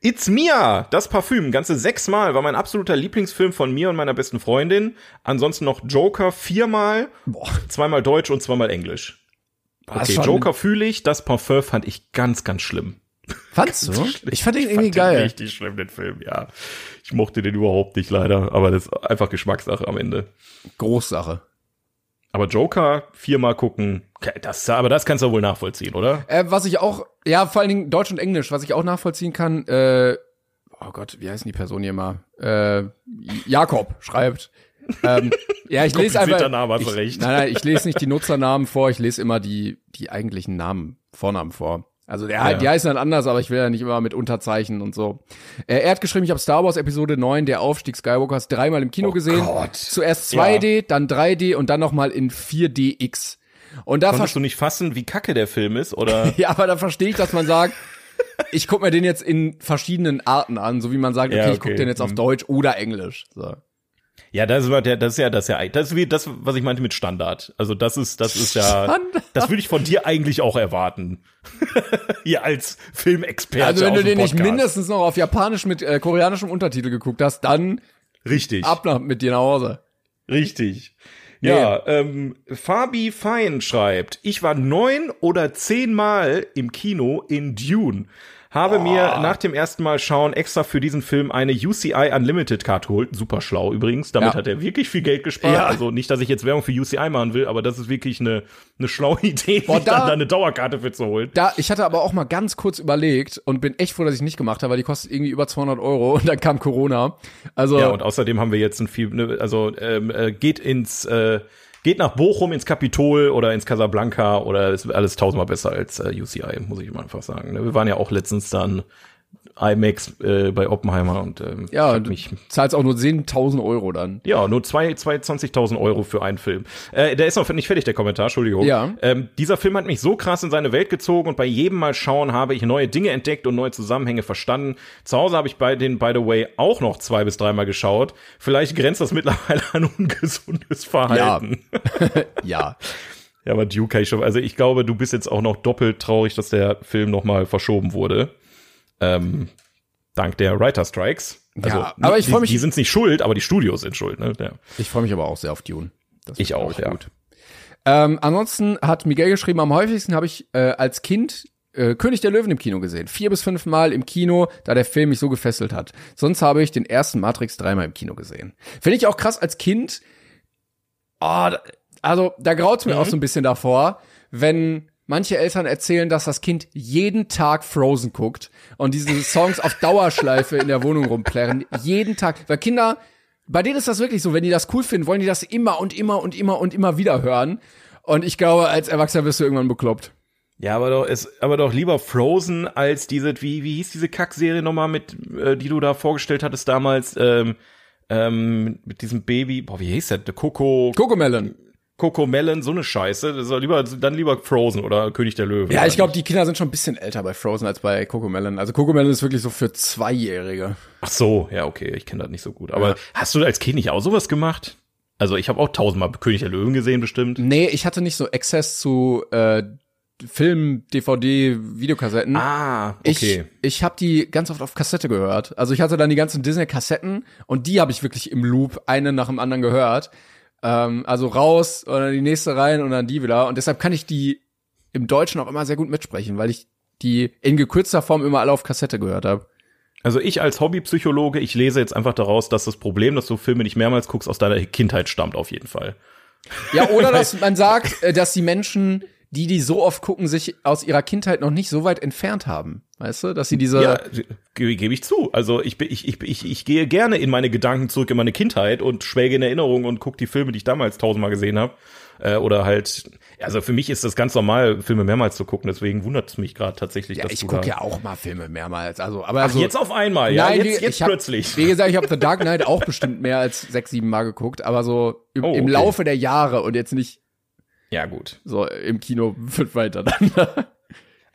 It's Mia, das Parfüm, ganze sechsmal, war mein absoluter Lieblingsfilm von mir und meiner besten Freundin. Ansonsten noch Joker viermal, zweimal Deutsch und zweimal Englisch. Okay, Joker fühle ich, das Parfum fand ich ganz, ganz schlimm. Fandst du? Ich fand den irgendwie fand geil. Den richtig schlimm, den Film, ja. Ich mochte den überhaupt nicht, leider. Aber das ist einfach Geschmackssache am Ende. Großsache. Aber Joker viermal gucken, das, aber das kannst du wohl nachvollziehen, oder? Äh, was ich auch, ja, vor allen Dingen Deutsch und Englisch, was ich auch nachvollziehen kann, äh, oh Gott, wie heißt die Person hier mal? Äh, Jakob schreibt. ähm, ja, ich lese einfach. Name, ich. Nein, nein, ich lese nicht die Nutzernamen vor, ich lese immer die, die eigentlichen Namen, Vornamen vor. Also der, Ja. die heißen dann anders, aber ich will ja nicht immer mit Unterzeichen und so. Er hat geschrieben, ich habe Star Wars Episode 9, der Aufstieg Skywalkers, dreimal im Kino gesehen. Oh Gott. Zuerst 2D, dann 3D und dann nochmal in 4DX. Und da Konntest du nicht fassen, wie kacke der Film ist, oder? [laughs] ja, aber da verstehe ich, dass man sagt, [laughs] ich guck mir den jetzt in verschiedenen Arten an, so wie man sagt, okay, Ja, ich guck okay. den jetzt auf Deutsch oder Englisch. So. Ja, das ist, ja- das ist ja, das ist ja, das ist wie das, was ich meinte mit Standard. Also das ist, das ist ja, Standard. das würde ich von dir eigentlich auch erwarten. [laughs] Hier als Filmexperte. Also wenn du den nicht Podcast. mindestens noch auf Japanisch mit äh, koreanischem Untertitel geguckt hast, dann Richtig. ab nach, mit dir nach Hause. Richtig. Ja, ähm, Fabi Fein schreibt, ich war neun oder zehnmal im Kino in Dune. Habe mir nach dem ersten Mal schauen extra für diesen Film eine UCI Unlimited Card geholt. Super schlau übrigens. Damit Ja. hat er wirklich viel Geld gespart. Ja. Also nicht, dass ich jetzt Werbung für UCI machen will, aber das ist wirklich eine, eine schlaue [laughs] Idee, Boah, sich dann da- da eine Dauerkarte für zu holen. Da, ich hatte aber auch mal ganz kurz überlegt und bin echt froh, dass ich nicht gemacht habe, weil die kostet irgendwie über 200 Euro und dann kam Corona. Also Ja, und außerdem haben wir jetzt ein viel, ne, also ähm, äh, geht ins, äh, geht nach Bochum ins Kapitol oder ins Casablanca oder ist alles tausendmal besser als äh, UCI, muss ich mal einfach sagen. Wir waren ja auch letztens dann IMAX äh, bei Oppenheimer und ähm, ja, du mich zahlst auch nur 10.000 Euro dann. ja, nur zwei, zwei 20.000 Euro für einen Film. Äh, der ist noch nicht fertig, der Kommentar, Entschuldigung. Ja. Ähm, dieser Film hat mich so krass in seine Welt gezogen und bei jedem Mal schauen habe ich neue Dinge entdeckt und neue Zusammenhänge verstanden. Zu Hause habe ich bei den, by the way, auch noch zwei bis dreimal geschaut. Vielleicht grenzt das [laughs] mittlerweile an ungesundes Verhalten. Ja. [laughs] Ja, aber Duke also ich glaube, du bist jetzt auch noch doppelt traurig, dass der Film nochmal verschoben wurde. Ähm, dank der Writer Strikes. Also, Ja, aber ich die- freu mich- Die sind nicht schuld, aber die Studios sind schuld, ne? Ja. Ich freue mich aber auch sehr auf Dune. Das Ich glaub auch, ja. Ähm, ansonsten hat Miguel geschrieben, am häufigsten habe ich äh, als Kind äh, König der Löwen im Kino gesehen. Vier bis fünf Mal im Kino, da der Film mich so gefesselt hat. Sonst habe ich den ersten Matrix dreimal im Kino gesehen. Finde ich auch krass als Kind. Oh, da, also da graut's mir auch so ein bisschen davor, wenn manche Eltern erzählen, dass das Kind jeden Tag Frozen guckt und diese Songs auf Dauerschleife in der Wohnung rumplärren. Jeden Tag. Weil Kinder, bei denen ist das wirklich so, wenn die das cool finden, wollen die das immer und immer und immer und immer wieder hören. Und ich glaube, als Erwachsener wirst du irgendwann bekloppt. Ja, aber doch, ist, aber doch lieber Frozen als diese, wie, wie hieß diese Kackserie nochmal mit, äh, die du da vorgestellt hattest damals, ähm, ähm, mit diesem Baby, boah, wie hieß der? Der Coco, Cocomelon. Coco Melon, so eine Scheiße. Das soll lieber, dann lieber Frozen oder König der Löwen. Ja, ich glaube, die Kinder sind schon ein bisschen älter bei Frozen als bei Cocomelon. Also Cocomelon ist wirklich so für Zweijährige. Ach so, ja, okay, ich kenne das nicht so gut. Aber hast du als Kind nicht auch sowas gemacht? Also ich habe auch tausendmal König der Löwen gesehen, bestimmt. Nee, ich hatte nicht so Access zu äh, Film, DVD, Videokassetten. Ah, okay. Ich, ich habe die ganz oft auf Kassette gehört. Also ich hatte dann die ganzen Disney-Kassetten und die habe ich wirklich im Loop eine nach dem anderen gehört. Ähm, also raus und dann die nächste rein und dann die wieder. Und deshalb kann ich die im Deutschen auch immer sehr gut mitsprechen, weil ich die in gekürzter Form immer alle auf Kassette gehört habe. Also ich als Hobbypsychologe, ich lese jetzt einfach daraus, dass das Problem, dass du Filme nicht mehrmals guckst, aus deiner Kindheit stammt auf jeden Fall. Ja, oder [laughs] dass man sagt, äh, dass die Menschen, die die so oft gucken, sich aus ihrer Kindheit noch nicht so weit entfernt haben. Weißt du, dass sie diese Ja, gebe geb ich zu. Also ich, ich, ich, ich, ich gehe gerne in meine Gedanken zurück in meine Kindheit und schwelge in Erinnerung und gucke die Filme, die ich damals tausendmal gesehen habe. Äh, oder halt, also für mich ist das ganz normal, Filme mehrmals zu gucken. Deswegen wundert es mich gerade tatsächlich, Ja, dass ich du gucke ja auch mal Filme mehrmals. Also, aber Ach, also, jetzt auf einmal, ja, Nein, jetzt, jetzt hab, plötzlich. Wie gesagt, ich habe The Dark Knight auch bestimmt mehr als sechs, sieben Mal geguckt, aber so im, Oh, im okay. Laufe der Jahre und jetzt nicht Ja, gut. so im Kino fünf weiter dann.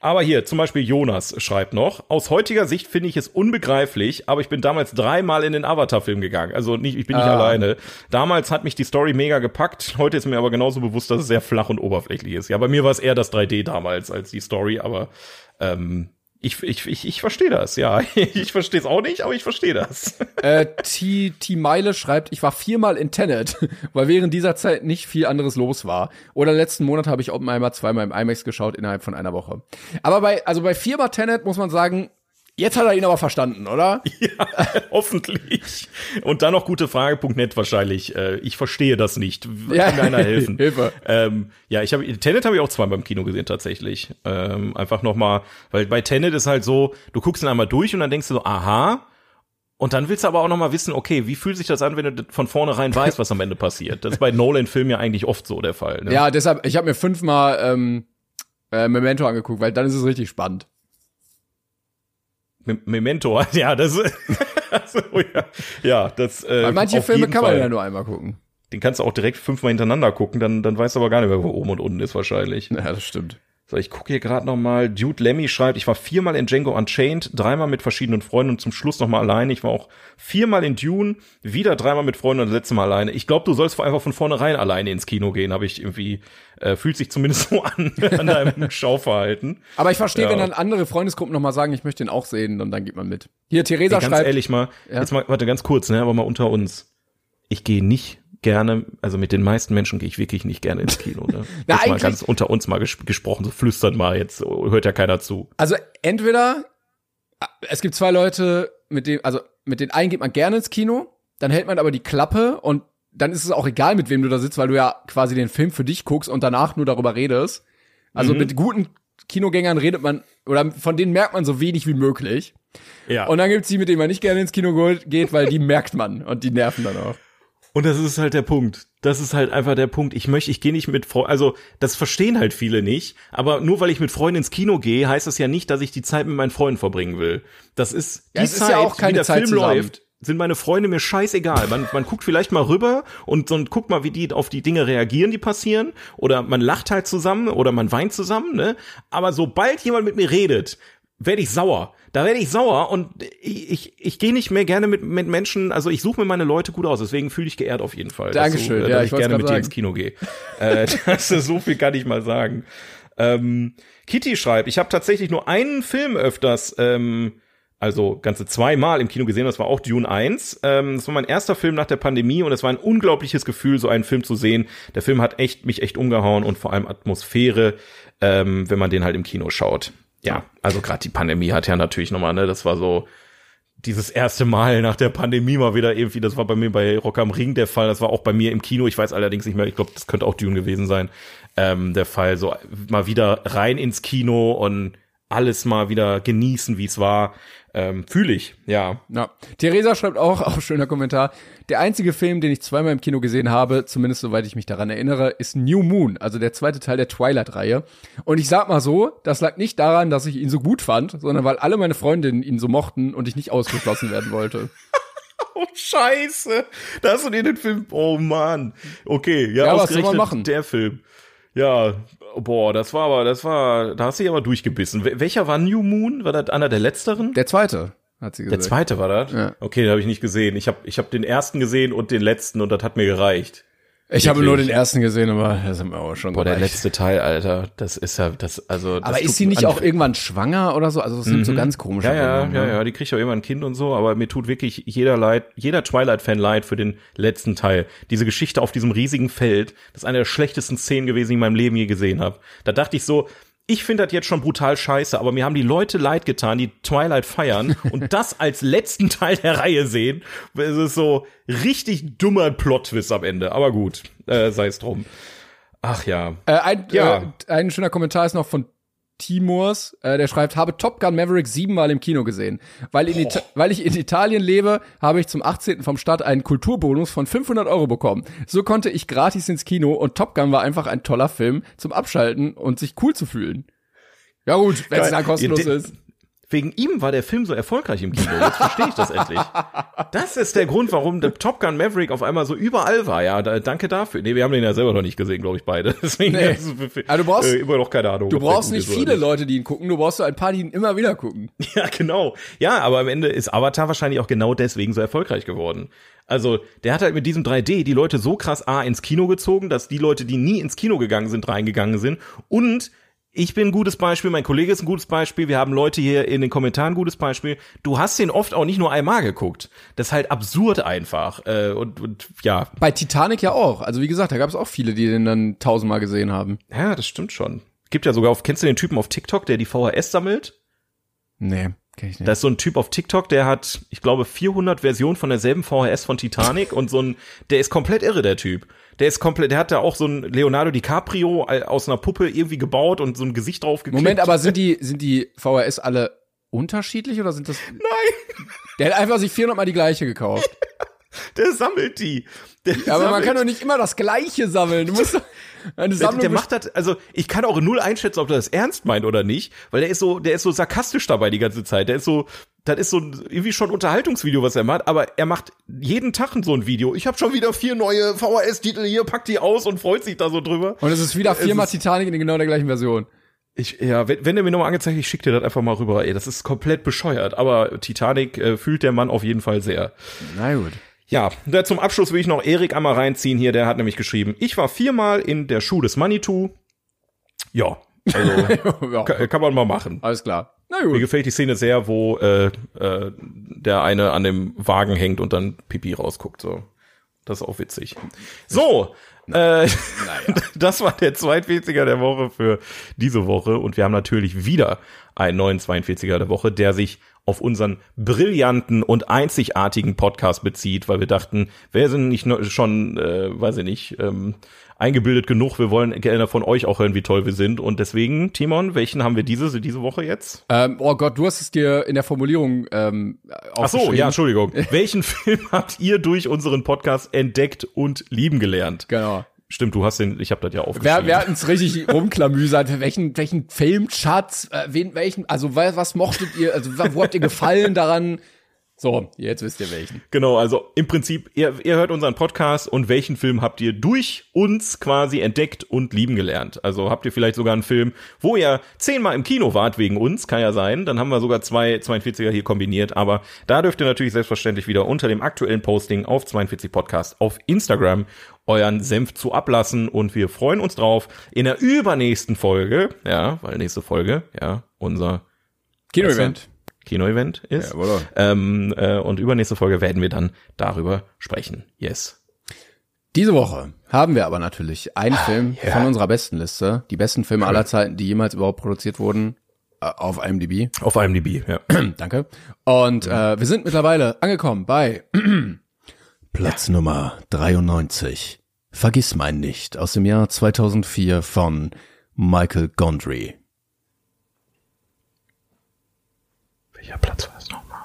Aber hier, zum Beispiel Jonas schreibt noch, aus heutiger Sicht finde ich es unbegreiflich, aber ich bin damals dreimal in den Avatar-Film gegangen. Also nicht, ich bin nicht Ah. alleine. Damals hat mich die Story mega gepackt. Heute ist mir aber genauso bewusst, dass es sehr flach und oberflächlich ist. Ja, bei mir war es eher das 3D damals als die Story, aber ähm, ich, ich, ich, ich verstehe das, ja. [laughs] Ich verstehe es auch nicht, aber ich verstehe das. [laughs] äh, T. T. Meile schreibt, ich war viermal in Tenet, [laughs] weil während dieser Zeit nicht viel anderes los war. Oder letzten Monat habe ich Oppenheimer zweimal im IMAX geschaut innerhalb von einer Woche. Aber bei, also bei viermal Tenet muss man sagen, jetzt hat er ihn aber verstanden, oder? [laughs] Hoffentlich. Und dann noch gutefrage.net wahrscheinlich. Äh, ich verstehe das nicht. Ja. Kann mir einer helfen? [laughs] Hilfe. Ähm, ja, ich habe Tenet habe ich auch zweimal im Kino gesehen tatsächlich. Ähm, einfach noch mal, weil bei Tenet ist halt so, du guckst ihn einmal durch und dann denkst du so, aha. Und dann willst du aber auch noch mal wissen, okay, wie fühlt sich das an, wenn du von vornherein weißt, was am Ende passiert? Das ist bei Nolan-Filmen ja eigentlich oft so der Fall. Ne? Ja, deshalb, ich habe mir fünfmal ähm, äh, Memento angeguckt, weil dann ist es richtig spannend. Me- Memento, [laughs] ja, das, also, ja, ja, das. Äh, Weil manche Filme kann man Fall. ja nur einmal gucken. Den kannst du auch direkt fünfmal hintereinander gucken, dann, dann weißt du aber gar nicht mehr, wo oben und unten ist wahrscheinlich. Ja, das stimmt. So, ich gucke hier gerade noch mal. Dude Lemmy schreibt, ich war viermal in Django Unchained, dreimal mit verschiedenen Freunden und zum Schluss noch mal alleine. Ich war auch viermal in Dune, wieder dreimal mit Freunden und das letzte Mal alleine. Ich glaube, du sollst einfach von vornherein alleine ins Kino gehen, habe ich irgendwie, äh, fühlt sich zumindest so an, an deinem [laughs] Schauverhalten. Aber ich verstehe, Ja. wenn dann andere Freundesgruppen noch mal sagen, ich möchte ihn auch sehen, und dann geht man mit. Hier, Ey, Theresa ganz schreibt, ehrlich mal, Ja. jetzt mal, warte, ganz kurz, ne, aber mal unter uns. Ich gehe nicht gerne, also mit den meisten Menschen gehe ich wirklich nicht gerne ins Kino, ne? [laughs] Na, jetzt mal ganz unter uns mal ges gesprochen, so flüstert mal, jetzt hört ja keiner zu. also entweder, es gibt zwei Leute, mit dem, also mit den einen geht man gerne ins Kino, dann hält man aber die Klappe und dann ist es auch egal, mit wem du da sitzt, weil du ja quasi den Film für dich guckst und danach nur darüber redest. Also Mhm. mit guten Kinogängern redet man, oder von denen merkt man so wenig wie möglich. Ja. Und dann gibt's die, mit denen man nicht gerne ins Kino geht, weil die merkt man und die nerven dann auch. Und das ist halt der Punkt. Das ist halt einfach der Punkt. Ich möchte, ich gehe nicht mit Freunden, also das verstehen halt viele nicht. Aber nur weil ich mit Freunden ins Kino gehe, heißt das ja nicht, dass ich die Zeit mit meinen Freunden verbringen will. Das ist die Ja, es ist Zeit, ja auch keine wie der Zeit Film zusammen. läuft. Sind meine Freunde mir scheißegal. Man, man guckt vielleicht mal rüber und, und guckt mal, wie die auf die Dinge reagieren, die passieren. Oder man lacht halt zusammen oder man weint zusammen, ne? Aber sobald jemand mit mir redet, werde ich sauer. Da werde ich sauer und ich, ich, ich gehe nicht mehr gerne mit, mit Menschen, also ich suche mir meine Leute gut aus, deswegen fühle ich geehrt auf jeden Fall. dass Dankeschön, Du, äh, ja, dass ich ich gerne mit dir sagen. ins Kino gehe. äh, [laughs] das ist so viel kann ich mal sagen. Ähm, Kitty schreibt, ich habe tatsächlich nur einen Film öfters, ähm, also ganze zweimal im Kino gesehen, das war auch Dune 1. Ähm, das war mein erster Film nach der Pandemie und es war ein unglaubliches Gefühl, so einen Film zu sehen. Der Film hat echt mich echt umgehauen und vor allem Atmosphäre, ähm, wenn man den halt im Kino schaut. Ja, also gerade die Pandemie hat ja natürlich nochmal, ne, das war so dieses erste Mal nach der Pandemie mal wieder irgendwie, das war bei mir bei Rock am Ring der Fall, das war auch bei mir im Kino, ich weiß allerdings nicht mehr, ich glaube, das könnte auch Dune gewesen sein, ähm, der Fall, so mal wieder rein ins Kino und alles mal wieder genießen, wie es war, ähm, fühle ich, ja. Ja. Theresa schreibt auch, [laughs] auch schöner Kommentar, der einzige Film, den ich zweimal im Kino gesehen habe, zumindest soweit ich mich daran erinnere, ist New Moon, also der zweite Teil der Twilight-Reihe. Und ich sag mal so, das lag nicht daran, dass ich ihn so gut fand, sondern weil alle meine Freundinnen ihn so mochten und ich nicht ausgeschlossen werden wollte. [laughs] Oh, scheiße. Da hast du dir den Film, oh Mann. Okay, ja, Ja, was soll man machen? der Film. Ja, boah, das war aber, das war, da hast du dich aber durchgebissen. Wel- Welcher war New Moon? War das einer der letzteren? Der zweite, hat sie Der gesagt. zweite war das? Ja. Okay, den habe ich nicht gesehen. Ich habe ich hab den ersten gesehen und den letzten und das hat mir gereicht. Ich habe nur den ersten gesehen, aber das haben wir auch schon Boah, der gereicht. letzte Teil, Alter, das ist ja, das, also. Das Aber ist sie nicht auch irgendwann schwanger oder so? Also es sind so ganz komische Ja, ja, Wendungen, ja, ne? ja, die kriegt ja immer ein Kind und so, aber mir tut wirklich jeder leid, jeder Twilight-Fan leid für den letzten Teil. Diese Geschichte auf diesem riesigen Feld, das ist eine der schlechtesten Szenen gewesen, die ich in meinem Leben je gesehen habe. Da dachte ich so, ich finde das jetzt schon brutal scheiße, aber mir haben die Leute leid getan, die Twilight feiern [laughs] und das als letzten Teil der Reihe sehen. Es ist so richtig dummer Plot-Twist am Ende. Aber gut, äh, sei es drum. Ach ja. Äh, ein, Ja. äh, ein schöner Kommentar ist noch von Timurs, äh, der schreibt, habe Top Gun Maverick siebenmal im Kino gesehen. Weil, in Ita weil ich in Italien lebe, habe ich zum 18. vom Start einen Kulturbonus von 500 Euro bekommen. So konnte ich gratis ins Kino und Top Gun war einfach ein toller Film zum Abschalten und sich cool zu fühlen. Ja gut, wenn es dann kostenlos Ja, ist. Wegen ihm war der Film so erfolgreich im Kino. Jetzt verstehe ich das endlich. Das ist der Grund, warum der Top Gun Maverick auf einmal so überall war. Ja, da, danke dafür. Nee, wir haben den ja selber noch nicht gesehen, glaube ich, beide. [laughs] Deswegen Nee. es- Aber du brauchst- äh, immer noch keine Ahnung. Du brauchst nicht viele Leute, die ihn gucken, du brauchst so ein paar, die ihn immer wieder gucken. [laughs] Ja, genau. Ja, aber am Ende ist Avatar wahrscheinlich auch genau deswegen so erfolgreich geworden. Also, der hat halt mit diesem 3D die Leute so krass A ins Kino gezogen, dass die Leute, die nie ins Kino gegangen sind, reingegangen sind. Und ich bin ein gutes Beispiel, mein Kollege ist ein gutes Beispiel, wir haben Leute hier in den Kommentaren ein gutes Beispiel. Du hast den oft auch nicht nur einmal geguckt. Das ist halt absurd einfach. Äh, und, und ja, Bei Titanic ja auch. Also wie gesagt, da gab es auch viele, die den dann tausendmal gesehen haben. ja, das stimmt schon. Gibt ja sogar auf, kennst du den Typen auf TikTok, der die VHS sammelt? Nee, kenn ich nicht. Da ist so ein Typ auf TikTok, der hat, ich glaube, 400 Versionen von derselben VHS von Titanic und so ein, der ist komplett irre, der Typ. Der ist komplett, der hat da auch so ein Leonardo DiCaprio aus einer Puppe irgendwie gebaut und so ein Gesicht drauf geklebt. Moment, aber sind [laughs] die, sind die VHS alle unterschiedlich oder sind das? Nein, Der hat einfach sich 400 Mal die gleiche gekauft. [laughs] der sammelt die. Der Ja, aber man sammelt- kann doch nicht immer das Gleiche sammeln. Du musst doch eine der, Sammlung. der macht das, also ich kann auch null einschätzen, ob er das ernst meint oder nicht, weil der ist so, der ist so sarkastisch dabei die ganze Zeit. Der ist so, das ist so ein- irgendwie schon ein Unterhaltungsvideo, was er macht, aber er macht jeden Tag so ein Video. Ich habe schon wieder vier neue VHS-Titel hier, packt die aus und freut sich da so drüber. und es ist wieder viermal ist- Titanic in genau der gleichen Version. Ich, ja, wenn, wenn der mir nochmal angezeigt, ich schick dir das einfach mal rüber. Ey, das ist komplett bescheuert. Aber Titanic äh, fühlt der Mann auf jeden Fall sehr. Na gut. Ja, zum Abschluss will ich noch Erik einmal reinziehen hier. Der hat nämlich geschrieben, ich war viermal in der Schuh des Manitou. Ja, also [laughs] ja, kann, kann man mal machen. alles klar. Na Mir gut. gefällt die Szene sehr, wo äh, äh, der eine an dem Wagen hängt und dann Pipi rausguckt. So, das ist auch witzig. So, äh, [laughs] das war der 42er der Woche für diese Woche und wir haben natürlich wieder einen neuen 42er der Woche, der sich auf unseren brillanten und einzigartigen Podcast bezieht, weil wir dachten, wir sind nicht schon, äh, weiß ich nicht, ähm, eingebildet genug. Wir wollen gerne von euch auch hören, wie toll wir sind. Und deswegen, Timon, welchen haben wir diese, diese Woche jetzt? Ähm, oh Gott, du hast es dir in der Formulierung ähm, Ach so, ja, Entschuldigung. [laughs] Welchen Film habt ihr durch unseren Podcast entdeckt und lieben gelernt? Genau. Stimmt, du hast den, ich habe das ja aufgeschrieben. wir hatten es richtig [laughs] rumklamüsert. Welchen, welchen Filmschatz, äh, wen, welchen, also was, was mochtet ihr, also wo habt ihr gefallen daran? So, jetzt wisst ihr welchen. Genau, also im Prinzip, ihr, ihr hört unseren Podcast und welchen Film habt ihr durch uns quasi entdeckt und lieben gelernt? Also habt ihr vielleicht sogar einen Film, wo ihr zehnmal im Kino wart wegen uns, kann ja sein. Dann haben wir sogar zwei 42er hier kombiniert. Aber da dürft ihr natürlich selbstverständlich wieder unter dem aktuellen Posting auf 42 Podcast auf Instagram euren Senf zu ablassen und wir freuen uns drauf in der übernächsten Folge, ja, weil nächste Folge, ja, unser Kino-Event. Kino-Event ist. Jawohl. Ähm, äh, und übernächste Folge werden wir dann darüber sprechen. Yes. Diese Woche haben wir aber natürlich einen Film ja. von unserer besten Liste, die besten Filme aller Zeiten, die jemals überhaupt produziert wurden, äh, auf IMDb. Auf IMDb, ja. [clears throat] Danke. Und äh, wir sind mittlerweile angekommen bei [clears throat] Platz Nummer 93. Vergiss mein nicht aus dem Jahr 2004 von Michael Gondry. Welcher Platz war das nochmal?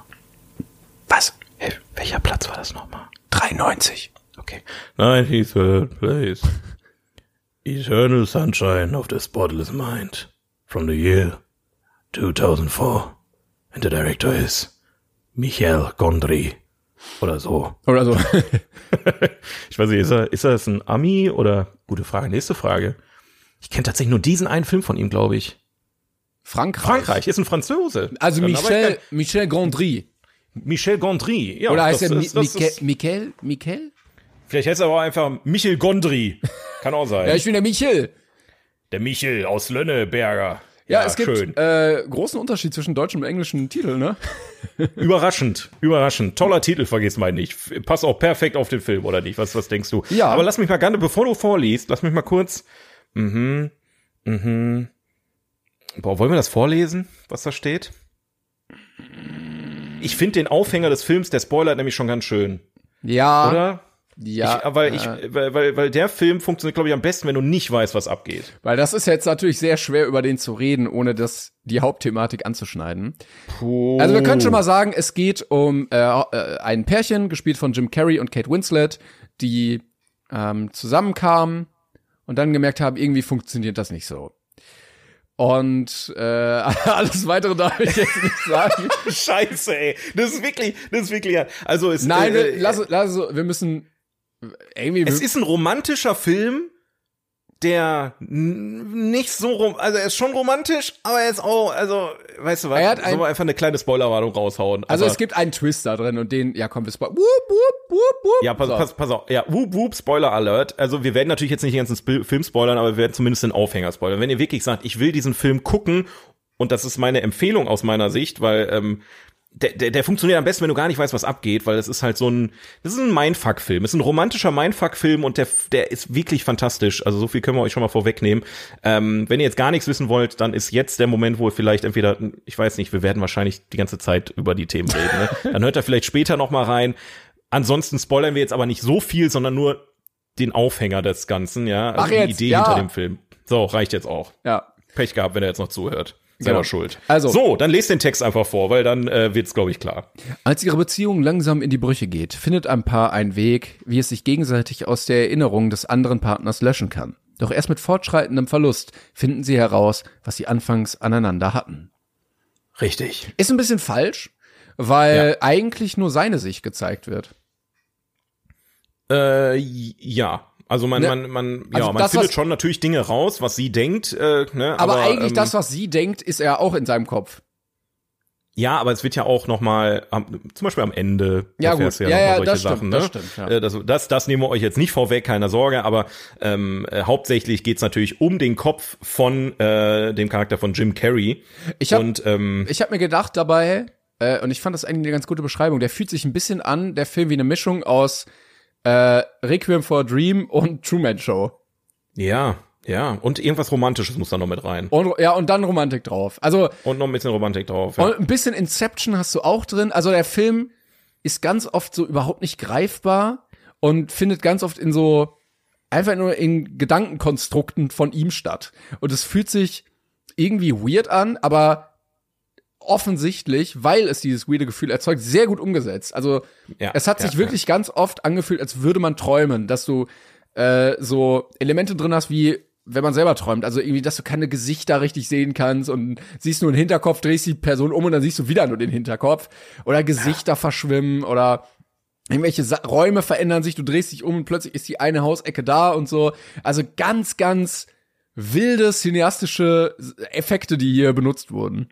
Was? Hey, welcher Platz war das nochmal? 93. Okay. 93rd place. Eternal sunshine of the spotless mind. From the year 2004. And the director is Michael Gondry. Oder so. Oder so. [laughs] Ich weiß nicht, ist er, ist er das ein Ami oder? Gute Frage. Nächste Frage. Ich kenne tatsächlich nur diesen einen Film von ihm, glaube ich. Frankreich. Frankreich ist ein Franzose. Also Dann Michel, ich Michel Gondry. Michel Gondry. Ja, Oder heißt er ist- Mi das Michael, ist- Michael? Michael? Vielleicht heißt er aber einfach Michel Gondry. Kann auch sein. Ja, ich bin der Michel. Der Michel aus Lönneberger. Ja, es gibt schön. äh, großen Unterschied zwischen deutschem und englischen Titel, ne? [laughs] [laughs] Überraschend, überraschend. Toller Titel, vergiss mal nicht. Passt auch perfekt auf den Film, oder nicht? Was, was denkst du? Ja. Aber lass mich mal gerne, bevor du vorliest, lass mich mal kurz. Mhm. Mhm. Boah, wollen wir das vorlesen, was da steht? Ich finde den Aufhänger des Films, der spoilert nämlich schon ganz schön. Ja. Oder? Ja. ich, weil, äh, ich, weil, weil, weil der Film funktioniert, glaube ich, am besten, wenn du nicht weißt, was abgeht. Weil das ist jetzt natürlich sehr schwer, über den zu reden, ohne das die Hauptthematik anzuschneiden. Also wir können schon mal sagen, es geht um äh, äh, ein Pärchen, gespielt von Jim Carrey und Kate Winslet, die ähm, zusammenkamen und dann gemerkt haben, irgendwie funktioniert das nicht so. Und äh, [laughs] alles weitere darf ich jetzt nicht sagen. [laughs] Scheiße, ey. Das ist wirklich, das ist wirklich, also es, Nein, äh, lass, lass, wir müssen irgendwie. es ist ein romantischer Film, der nicht so rom also er ist schon romantisch, aber er ist auch, also, weißt du was, Er hat ein- sollen wir einfach eine kleine Spoilerwarnung raushauen. also es gibt einen Twist da drin und den, ja komm, wir spoil- Wup, wup, wup, wup. Ja, pass, So. pass, pass auf. Ja, whoop, whoop, Spoiler Alert. Also wir werden natürlich jetzt nicht den ganzen Sp Film spoilern, aber wir werden zumindest den Aufhänger spoilern. Wenn ihr wirklich sagt, ich will diesen Film gucken, und das ist meine Empfehlung aus meiner Sicht, weil ähm, der, der, der funktioniert am besten, wenn du gar nicht weißt, was abgeht, weil das ist halt so ein, das ist ein Mindfuck-Film. Es ist ein romantischer Mindfuck-Film und der, der ist wirklich fantastisch. Also so viel können wir euch schon mal vorwegnehmen. Ähm, wenn ihr jetzt gar nichts wissen wollt, dann ist jetzt der Moment, wo ihr vielleicht entweder, ich weiß nicht, wir werden wahrscheinlich die ganze Zeit über die Themen reden. Ne? [laughs] Dann hört ihr vielleicht später noch mal rein. Ansonsten spoilern wir jetzt aber nicht so viel, sondern nur den Aufhänger des Ganzen, ja, also Ach, die jetzt, Idee ja. hinter dem Film. So, reicht jetzt auch. Ja. Pech gehabt, wenn er jetzt noch zuhört. Selber Genau. schuld. Also- so, dann lest den Text einfach vor, weil dann äh, wird's, glaube ich, klar. Als ihre Beziehung langsam in die Brüche geht, findet ein Paar einen Weg, wie es sich gegenseitig aus der Erinnerung des anderen Partners löschen kann. Doch erst mit fortschreitendem Verlust finden sie heraus, was sie anfangs aneinander hatten. Richtig. Ist ein bisschen falsch, weil eigentlich nur seine Sicht gezeigt wird. Äh, ja. Also man, Ne? man, man, ja, Also man das, findet schon natürlich Dinge raus, was sie denkt, äh, ne, Aber, aber, eigentlich ähm, das, was sie denkt, ist er auch in seinem Kopf. Ja, aber es wird ja auch noch mal zum Beispiel am Ende Ja, gut. Ja, mal ja, solche das stimmt, Sachen, das ne? stimmt, ja. Äh, Das, das, das nehmen wir euch jetzt nicht vorweg, keine Sorge, aber ähm, äh, hauptsächlich geht's natürlich um den Kopf von äh, dem Charakter von Jim Carrey. Ich hab- Und ähm, Ich habe mir gedacht dabei, äh, und ich fand das eigentlich eine ganz gute Beschreibung, der fühlt sich ein bisschen an, der Film wie eine Mischung aus äh, Requiem for a Dream und Truman Show. ja, ja, und irgendwas Romantisches muss da noch mit rein. Und, ja, und dann Romantik drauf. Also Und noch ein bisschen Romantik drauf. Ja. und ein bisschen Inception hast du auch drin. Also der Film ist ganz oft so überhaupt nicht greifbar und findet ganz oft in so einfach nur in Gedankenkonstrukten von ihm statt. Und es fühlt sich irgendwie weird an, aber offensichtlich, weil es dieses weirde Gefühl erzeugt, sehr gut umgesetzt. Also Ja, es hat ja, sich wirklich ganz oft angefühlt, als würde man träumen, dass du äh, so Elemente drin hast, wie wenn man selber träumt. Also irgendwie, dass du keine Gesichter richtig sehen kannst und siehst nur den Hinterkopf, drehst die Person um und dann siehst du wieder nur den Hinterkopf. Oder Gesichter verschwimmen oder irgendwelche Sa Räume verändern sich, du drehst dich um und plötzlich ist die eine Hausecke da und so. Also ganz, ganz wilde cineastische Effekte, die hier benutzt wurden.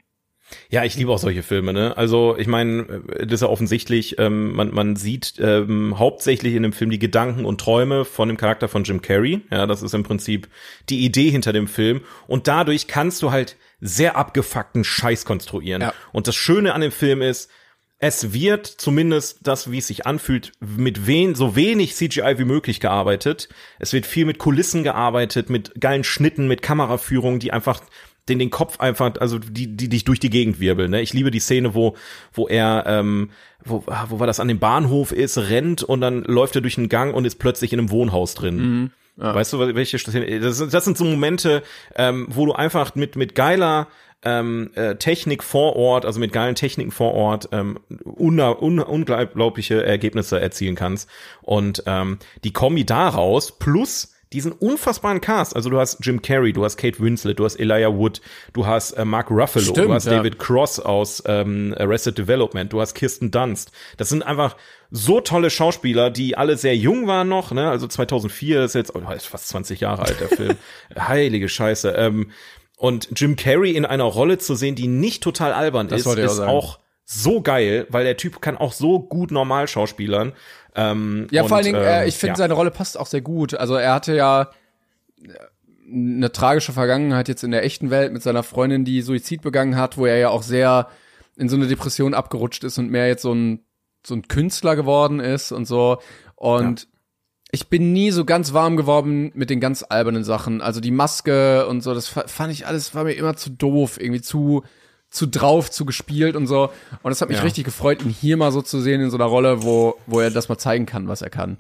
Ja, ich liebe auch solche Filme, ne? Also, ich meine, äh, das ist ja offensichtlich, ähm, man, man sieht ähm, hauptsächlich in dem Film die Gedanken und Träume von dem Charakter von Jim Carrey. Ja, das ist im Prinzip die Idee hinter dem Film. Und dadurch kannst du halt sehr abgefuckten Scheiß konstruieren. Ja. Und das Schöne an dem Film ist, es wird zumindest das, wie es sich anfühlt, mit wen, so wenig CGI wie möglich gearbeitet. Es wird viel mit Kulissen gearbeitet, mit geilen Schnitten, mit Kameraführung, die einfach den den Kopf einfach, also die die dich durch die Gegend wirbeln. Ne? Ich liebe die Szene, wo wo er ähm, wo ah, wo war das an dem Bahnhof ist, rennt und dann läuft er durch einen Gang und ist plötzlich in einem Wohnhaus drin. Weißt du, welche? Das, sind- das sind so Momente, ähm, wo du einfach mit mit geiler ähm, äh, Technik vor Ort, also mit geilen Techniken vor Ort, ähm, una, un, unglaubliche Ergebnisse erzielen kannst. Und ähm, die Kombi daraus plus diesen unfassbaren Cast, also du hast Jim Carrey, du hast Kate Winslet, du hast Elijah Wood, du hast äh, Mark Ruffalo, Stimmt, du hast ja. David Cross aus ähm, Arrested Development, du hast Kirsten Dunst. Das sind einfach so tolle Schauspieler, die alle sehr jung waren noch, ne? Also 2004 ist jetzt oh, ist fast 20 Jahre alt der [laughs] Film. Heilige Scheiße. Ähm, und Jim Carrey in einer Rolle zu sehen, die nicht total albern Das ist, auch ist sagen. auch so geil, weil der Typ kann auch so gut normal schauspielern. Ähm, Ja, und, vor allen Dingen, äh, ähm, ich finde, ja. seine Rolle passt auch sehr gut. Also er hatte ja äh, eine tragische Vergangenheit jetzt in der echten Welt mit seiner Freundin, die Suizid begangen hat, wo er ja auch sehr in so eine Depression abgerutscht ist und mehr jetzt so ein, so ein Künstler geworden ist und so. Und ich bin nie so ganz warm geworden mit den ganz albernen Sachen. Also die Maske und so, das fand ich alles, war mir immer zu doof, irgendwie zu, zu drauf, zu gespielt und so. Und das hat mich Ja. richtig gefreut, ihn hier mal so zu sehen in so einer Rolle, wo, wo er das mal zeigen kann, was er kann.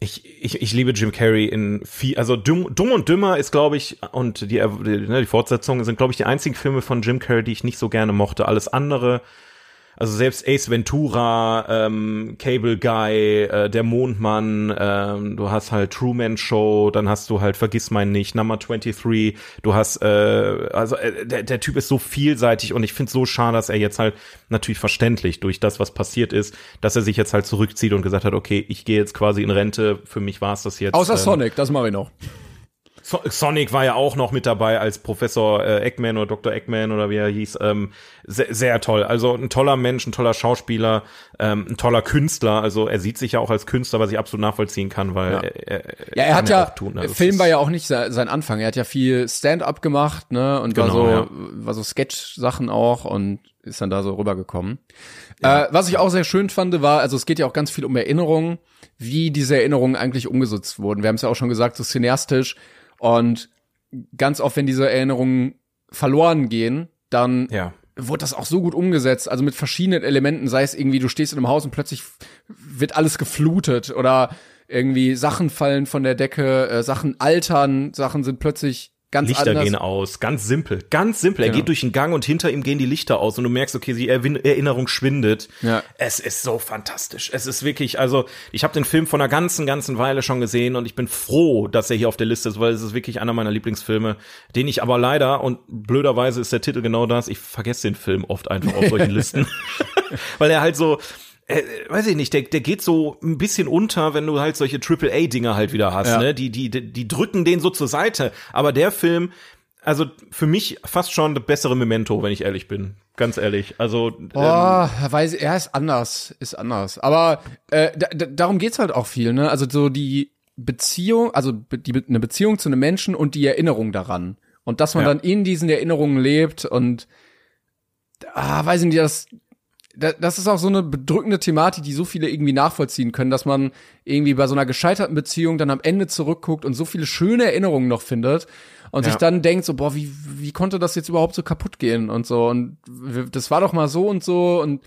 Ich, ich, ich liebe Jim Carrey in viel, also Dumm, Dumm und Dümmer ist, glaube ich, und die, die, ne, die Fortsetzungen sind, glaube ich, die einzigen Filme von Jim Carrey, die ich nicht so gerne mochte. Alles andere, also selbst Ace Ventura, ähm, Cable Guy, äh, Der Mondmann, ähm, du hast halt Truman Show, dann hast du halt Vergiss mein nicht, Number 23, du hast, äh, also äh, der, der Typ ist so vielseitig und ich finde so schade, dass er jetzt halt natürlich verständlich durch das, was passiert ist, dass er sich jetzt halt zurückzieht und gesagt hat, okay, ich gehe jetzt quasi in Rente, für mich war's das jetzt. Außer ähm, Sonic, das mache ich noch. So Sonic war ja auch noch mit dabei als Professor äh, Eggman oder Dr. Eggman oder wie er hieß. Ähm, sehr, sehr toll. Also ein toller Mensch, ein toller Schauspieler, ähm, ein toller Künstler. Also er sieht sich ja auch als Künstler, was ich absolut nachvollziehen kann, weil Ja. er, er, Ja, er hat ja, auch tun. Also Film war ja auch nicht se- sein Anfang. Er hat ja viel Stand-up gemacht, ne, und war Genau, so, ja. war so Sketch-Sachen auch und ist dann da so rübergekommen. Äh, was ich auch sehr schön fand, war, also es geht ja auch ganz viel um Erinnerungen, wie diese Erinnerungen eigentlich umgesetzt wurden. Wir haben es ja auch schon gesagt, so cineastisch und ganz oft, wenn diese Erinnerungen verloren gehen, dann Ja. wurde das auch so gut umgesetzt, also mit verschiedenen Elementen, sei es irgendwie, du stehst in einem Haus und plötzlich wird alles geflutet oder irgendwie Sachen fallen von der Decke, äh, Sachen altern, Sachen sind plötzlich ganz Lichter anders. gehen aus, ganz simpel, ganz simpel. Er Genau. geht durch den Gang und hinter ihm gehen die Lichter aus und du merkst, okay, die Erinnerung schwindet. Ja. Es ist so fantastisch. Es ist wirklich, also ich habe den Film vor einer ganzen, ganzen Weile schon gesehen und ich bin froh, dass er hier auf der Liste ist, weil es ist wirklich einer meiner Lieblingsfilme, den ich aber leider und blöderweise ist der Titel genau das. Ich vergesse den Film oft einfach auf solchen [laughs] Listen, [laughs] weil er halt so äh, weiß ich nicht, der, der geht so ein bisschen unter, wenn du halt solche Triple-A-Dinger halt wieder hast, Ja. ne? Die, die, die, drücken den so zur Seite. Aber der Film, also für mich fast schon das bessere Memento, wenn ich ehrlich bin. Ganz ehrlich. Also, ähm, Boah, weiß, er ist anders, ist anders. Aber äh, da, da, darum geht's halt auch viel, ne? Also so die Beziehung, also die, eine Beziehung zu einem Menschen und die Erinnerung daran. Und dass man Ja. dann in diesen Erinnerungen lebt und ah, weiß ich nicht, das, da- das ist auch so eine bedrückende Thematik, die so viele irgendwie nachvollziehen können, dass man irgendwie bei so einer gescheiterten Beziehung dann am Ende zurückguckt und so viele schöne Erinnerungen noch findet und Ja. sich dann denkt so, boah, wie, wie konnte das jetzt überhaupt so kaputt gehen und so und das war doch mal so und so und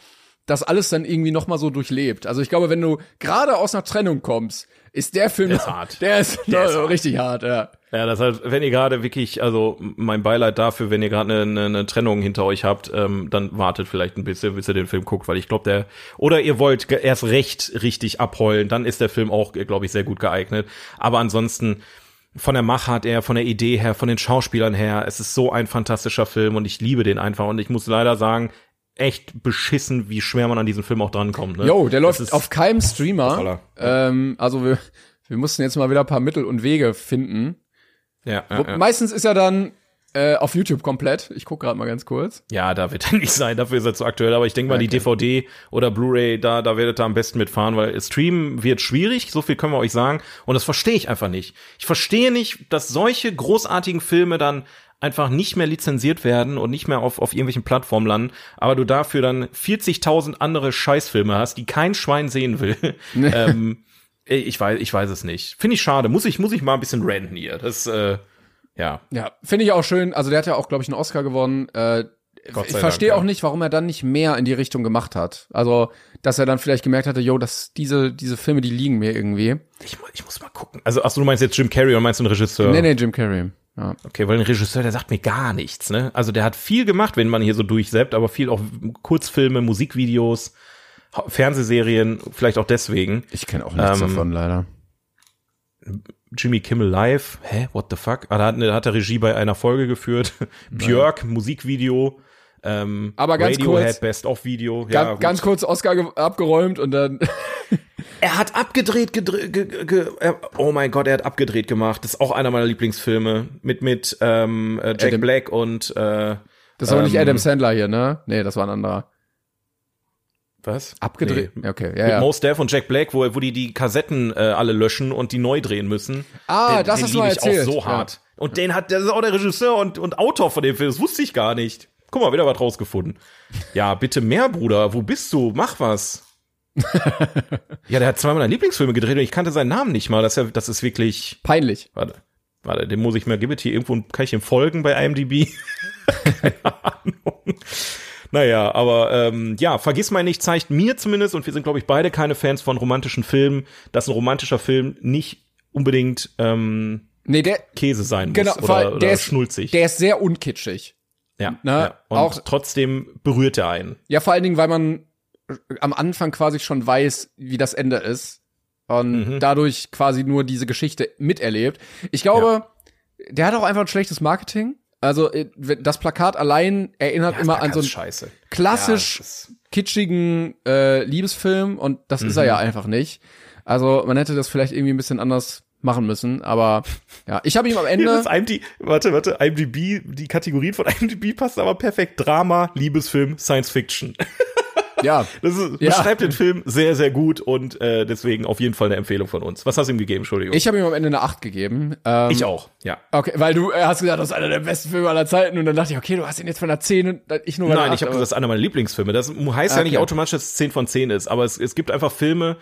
das alles dann irgendwie noch mal so durchlebt. Also ich glaube, wenn du gerade aus einer Trennung kommst, ist der Film Der ist hart. Der ist, Der ist hart. richtig hart, ja. ja, das heißt, wenn ihr gerade wirklich, also mein Beileid dafür, wenn ihr gerade eine, eine, Trennung hinter euch habt, ähm, dann wartet vielleicht ein bisschen, bis ihr den Film guckt, weil ich glaube, der, oder ihr wollt erst recht richtig abheulen, dann ist der Film auch, glaube ich, sehr gut geeignet. Aber ansonsten, von der Machart her, von der Idee her, von den Schauspielern her, es ist so ein fantastischer Film und ich liebe den einfach und ich muss leider sagen, echt beschissen, wie schwer man an diesen Film auch drankommt. Ne? Jo, der läuft auf keinem Streamer. Ähm, also wir, wir mussten jetzt mal wieder ein paar Mittel und Wege finden. Ja, ja, ja. Meistens ist er dann äh, auf YouTube komplett. Ich guck gerade mal ganz kurz. Ja, da wird er [laughs] nicht sein, dafür ist er zu aktuell. Aber ich denke mal, die Okay. DVD oder Blu-ray, da, da werdet ihr am besten mitfahren, weil Streamen wird schwierig, so viel können wir euch sagen. Und das verstehe ich einfach nicht. Ich verstehe nicht, dass solche großartigen Filme dann einfach nicht mehr lizenziert werden und nicht mehr auf, auf irgendwelchen Plattformen landen, aber du dafür dann 40.000 andere Scheißfilme hast, die kein Schwein sehen will. [laughs] ähm, ich weiß, ich weiß es nicht. Finde ich schade. Muss ich, muss ich mal ein bisschen ranten hier. Das, äh, ja. Ja, finde ich auch schön. Also der hat ja auch, glaube ich, einen Oscar gewonnen. Äh, ich verstehe auch nicht, warum er dann nicht mehr in die Richtung gemacht hat. Also, dass er dann vielleicht gemerkt hatte, yo, dass diese, diese Filme, die liegen mir irgendwie. Ich, ich muss mal gucken. Also, ach so, du meinst jetzt Jim Carrey oder meinst du einen Regisseur? Nee, nee, Jim Carrey. Ja. Okay, weil ein Regisseur, der sagt mir gar nichts, ne? Also der hat viel gemacht, wenn man hier so durchseppt, aber viel auch Kurzfilme, Musikvideos, Fernsehserien, vielleicht auch deswegen. Ich kenne auch nichts Ähm, davon, leider. Jimmy Kimmel Live, hä, what the fuck? Ah, da hat, da hat er Regie bei einer Folge geführt. [laughs] Björk, Musikvideo. Ähm, Aber ganz Radiohead, kurz- Best-of-Video. Ganz, Ja, gut. ganz kurz Oscar ge- abgeräumt und dann [laughs] Er hat abgedreht, gedre ge ge er, oh mein Gott, er hat abgedreht gemacht. Das ist auch einer meiner Lieblingsfilme. Mit, mit ähm, äh, Jack Adam- Black und äh, Das war nicht Ähm, Adam Sandler hier, ne? Nee, das war ein anderer. was? Abgedreht. Nee. Ja, Okay, ja, Mit ja. Mos Def und Jack Black, wo, wo die die Kassetten äh, alle löschen und die neu drehen müssen. Ah, den, das den hast du ich erzählt. auch so Ja. hart. Und den hat, der ist auch der Regisseur und, und Autor von dem Film. Das wusste ich gar nicht. Guck mal, wieder was rausgefunden. Ja, bitte mehr, Bruder. Wo bist du? Mach was. [laughs] ja, der hat zwei meiner Lieblingsfilme gedreht und ich kannte seinen Namen nicht mal. Das ist, ja, das ist wirklich. Peinlich. Warte, warte, dem muss ich mal, gib es hier irgendwo, kann ich ihm folgen bei IMDb? [laughs] Keine Ahnung. Naja, aber ähm, ja, vergiss mal nicht, zeigt mir zumindest, und wir sind, glaube ich, beide keine Fans von romantischen Filmen, dass ein romantischer Film nicht unbedingt ähm, Nee, der, Käse sein muss genau, oder, oder der ist, schnulzig. der ist sehr unkitschig. Ja, ne, ja. Und auch- trotzdem berührt er einen. Ja, vor allen Dingen, weil man am Anfang quasi schon weiß, wie das Ende ist und Mhm. dadurch quasi nur diese Geschichte miterlebt. Ich glaube, der hat auch einfach ein schlechtes Marketing. Also äh, das Plakat allein erinnert Ja, immer an so einen scheiße. klassisch Ja, kitschigen äh, Liebesfilm und das ist er Mhm. ja einfach nicht. Also man hätte das vielleicht irgendwie ein bisschen anders machen müssen, aber ja, ich habe ihm am Ende [laughs] ist IMDb, warte, warte, IMDb, die Kategorien von [laughs] IMDb passen aber perfekt. Drama, Liebesfilm, Science Fiction. [laughs] ja, Das ist, Ja. beschreibt den Film sehr, sehr gut und äh, deswegen auf jeden Fall eine Empfehlung von uns. Was hast du ihm gegeben, Entschuldigung? ich habe ihm am Ende eine 8 gegeben. Ähm, Ich auch, ja. Okay, weil du äh, hast gesagt, das ist einer der besten Filme aller Zeiten und dann dachte ich, okay, du hast ihn jetzt von einer 10 und ich nur Nein, 8, ich habe gesagt, das ist einer meiner Lieblingsfilme. Das heißt ja Okay. nicht automatisch, dass es 10 von 10 ist, aber es, es gibt einfach Filme,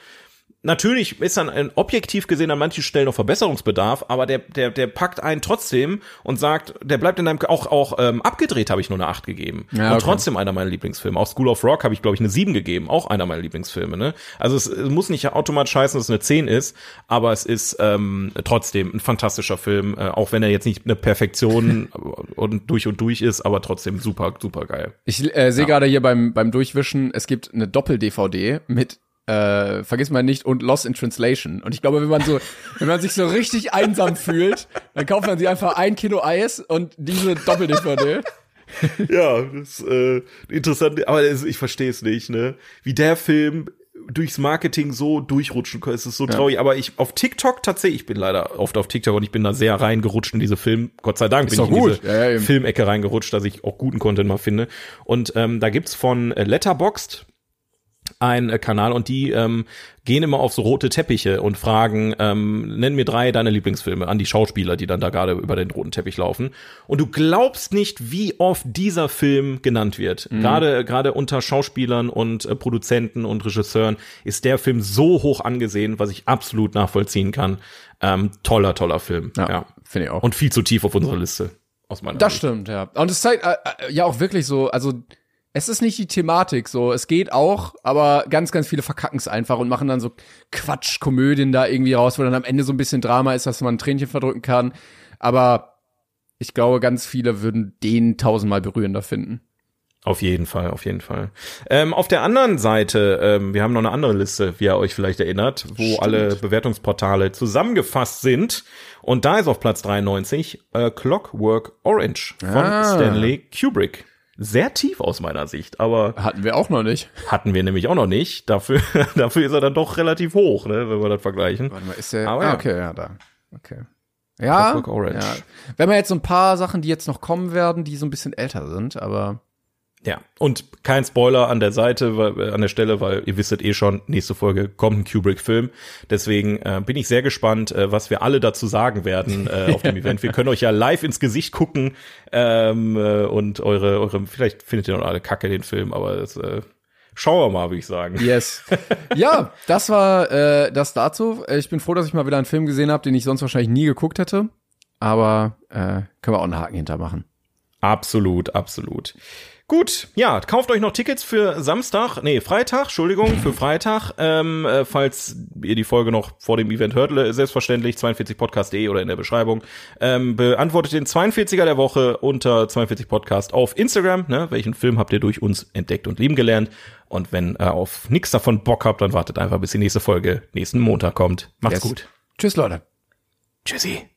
Natürlich ist dann ein, objektiv gesehen an manchen Stellen noch Verbesserungsbedarf, aber der, der, der packt einen trotzdem und sagt, der bleibt in deinem, auch, auch ähm, abgedreht habe ich nur eine 8 gegeben. Ja, und okay. trotzdem einer meiner Lieblingsfilme. Auch School of Rock habe ich, glaube ich, eine 7 gegeben. Auch einer meiner Lieblingsfilme. Ne? Also es, es muss nicht automatisch heißen, dass es eine 10 ist, aber es ist ähm, trotzdem ein fantastischer Film, äh, auch wenn er jetzt nicht eine Perfektion [laughs] und durch und durch ist, aber trotzdem super, super geil. Ich äh, sehe gerade hier beim, beim Durchwischen, es gibt eine Doppel-DVD mit äh, vergiss mal nicht und Lost in Translation. Und ich glaube, wenn man so, [laughs] wenn man sich so richtig einsam fühlt, dann kauft man sich einfach ein Kilo Eis und diese Doppel-DVD. [laughs] Ja, das ist äh, interessant, aber ich verstehe es nicht, ne? Wie der Film durchs Marketing so durchrutschen kann, es ist so traurig. Aber ich auf TikTok tatsächlich, ich bin leider oft auf TikTok und ich bin da sehr reingerutscht in diese Film. Gott sei Dank bin doch ich in gut. diese Ja, ja. Filmecke reingerutscht, dass ich auch guten Content mal finde. Und ähm, da gibt's von äh, Letterboxd ein äh, Kanal und die ähm, gehen immer auf so rote Teppiche und fragen, ähm, nenn mir drei deine Lieblingsfilme an die Schauspieler, die dann da gerade über den roten Teppich laufen. Und du glaubst nicht, wie oft dieser Film genannt wird. Gerade gerade unter Schauspielern und äh, Produzenten und Regisseuren ist der Film so hoch angesehen, was ich absolut nachvollziehen kann. Ähm, toller, toller Film. Ja, finde ich auch. Und viel zu tief auf unserer Liste. Aus meiner Das Sicht. stimmt, ja. Und es zeigt äh, äh, ja auch wirklich so, also es ist nicht die Thematik so, es geht auch, aber ganz, ganz viele verkacken es einfach und machen dann so Quatsch-Komödien da irgendwie raus, wo dann am Ende so ein bisschen Drama ist, dass man ein Tränchen verdrücken kann. Aber ich glaube, ganz viele würden den tausendmal berührender finden. Auf jeden Fall, auf jeden Fall. Ähm, auf der anderen Seite, ähm, wir haben noch eine andere Liste, wie ihr euch vielleicht erinnert, wo alle Bewertungsportale zusammengefasst sind. Und da ist auf Platz 93 äh, Clockwork Orange von Ah. Stanley Kubrick. Sehr tief aus meiner Sicht, aber Hatten wir auch noch nicht. hatten wir nämlich auch noch nicht. Dafür, [laughs] dafür ist er dann doch relativ hoch, ne, wenn wir das vergleichen. Warte mal, ist der. Aber ah, ja. okay, ja, da. Okay. Ja, ja. Wenn man jetzt so ein paar Sachen, die jetzt noch kommen werden, die so ein bisschen älter sind, aber Ja, und kein Spoiler an der Seite, weil, äh, an der Stelle, weil ihr wisstet eh schon, nächste Folge kommt ein Kubrick-Film. Deswegen äh, bin ich sehr gespannt, äh, was wir alle dazu sagen werden äh, auf dem [laughs] Event. Wir können euch ja live ins Gesicht gucken ähm, äh, und eure, eure, vielleicht findet ihr noch alle Kacke den Film, aber das, äh, schauen wir mal, würde ich sagen. Yes. ja, das war äh, das dazu. Äh, Ich bin froh, dass ich mal wieder einen Film gesehen habe, den ich sonst wahrscheinlich nie geguckt hätte. Aber äh, können wir auch einen Haken hintermachen. Absolut, absolut. Gut, ja, kauft euch noch Tickets für Samstag, nee, Freitag, Entschuldigung, für Freitag, ähm, äh, falls ihr die Folge noch vor dem Event hört, äh, selbstverständlich 42podcast.de oder in der Beschreibung. Ähm, beantwortet den 42er der Woche unter 42 Podcast auf Instagram, ne, welchen Film habt ihr durch uns entdeckt und lieben gelernt? Und wenn ihr auf nichts davon Bock habt, dann wartet einfach, bis die nächste Folge nächsten Montag kommt. Macht's Yes. gut. Tschüss, Leute. Tschüssi.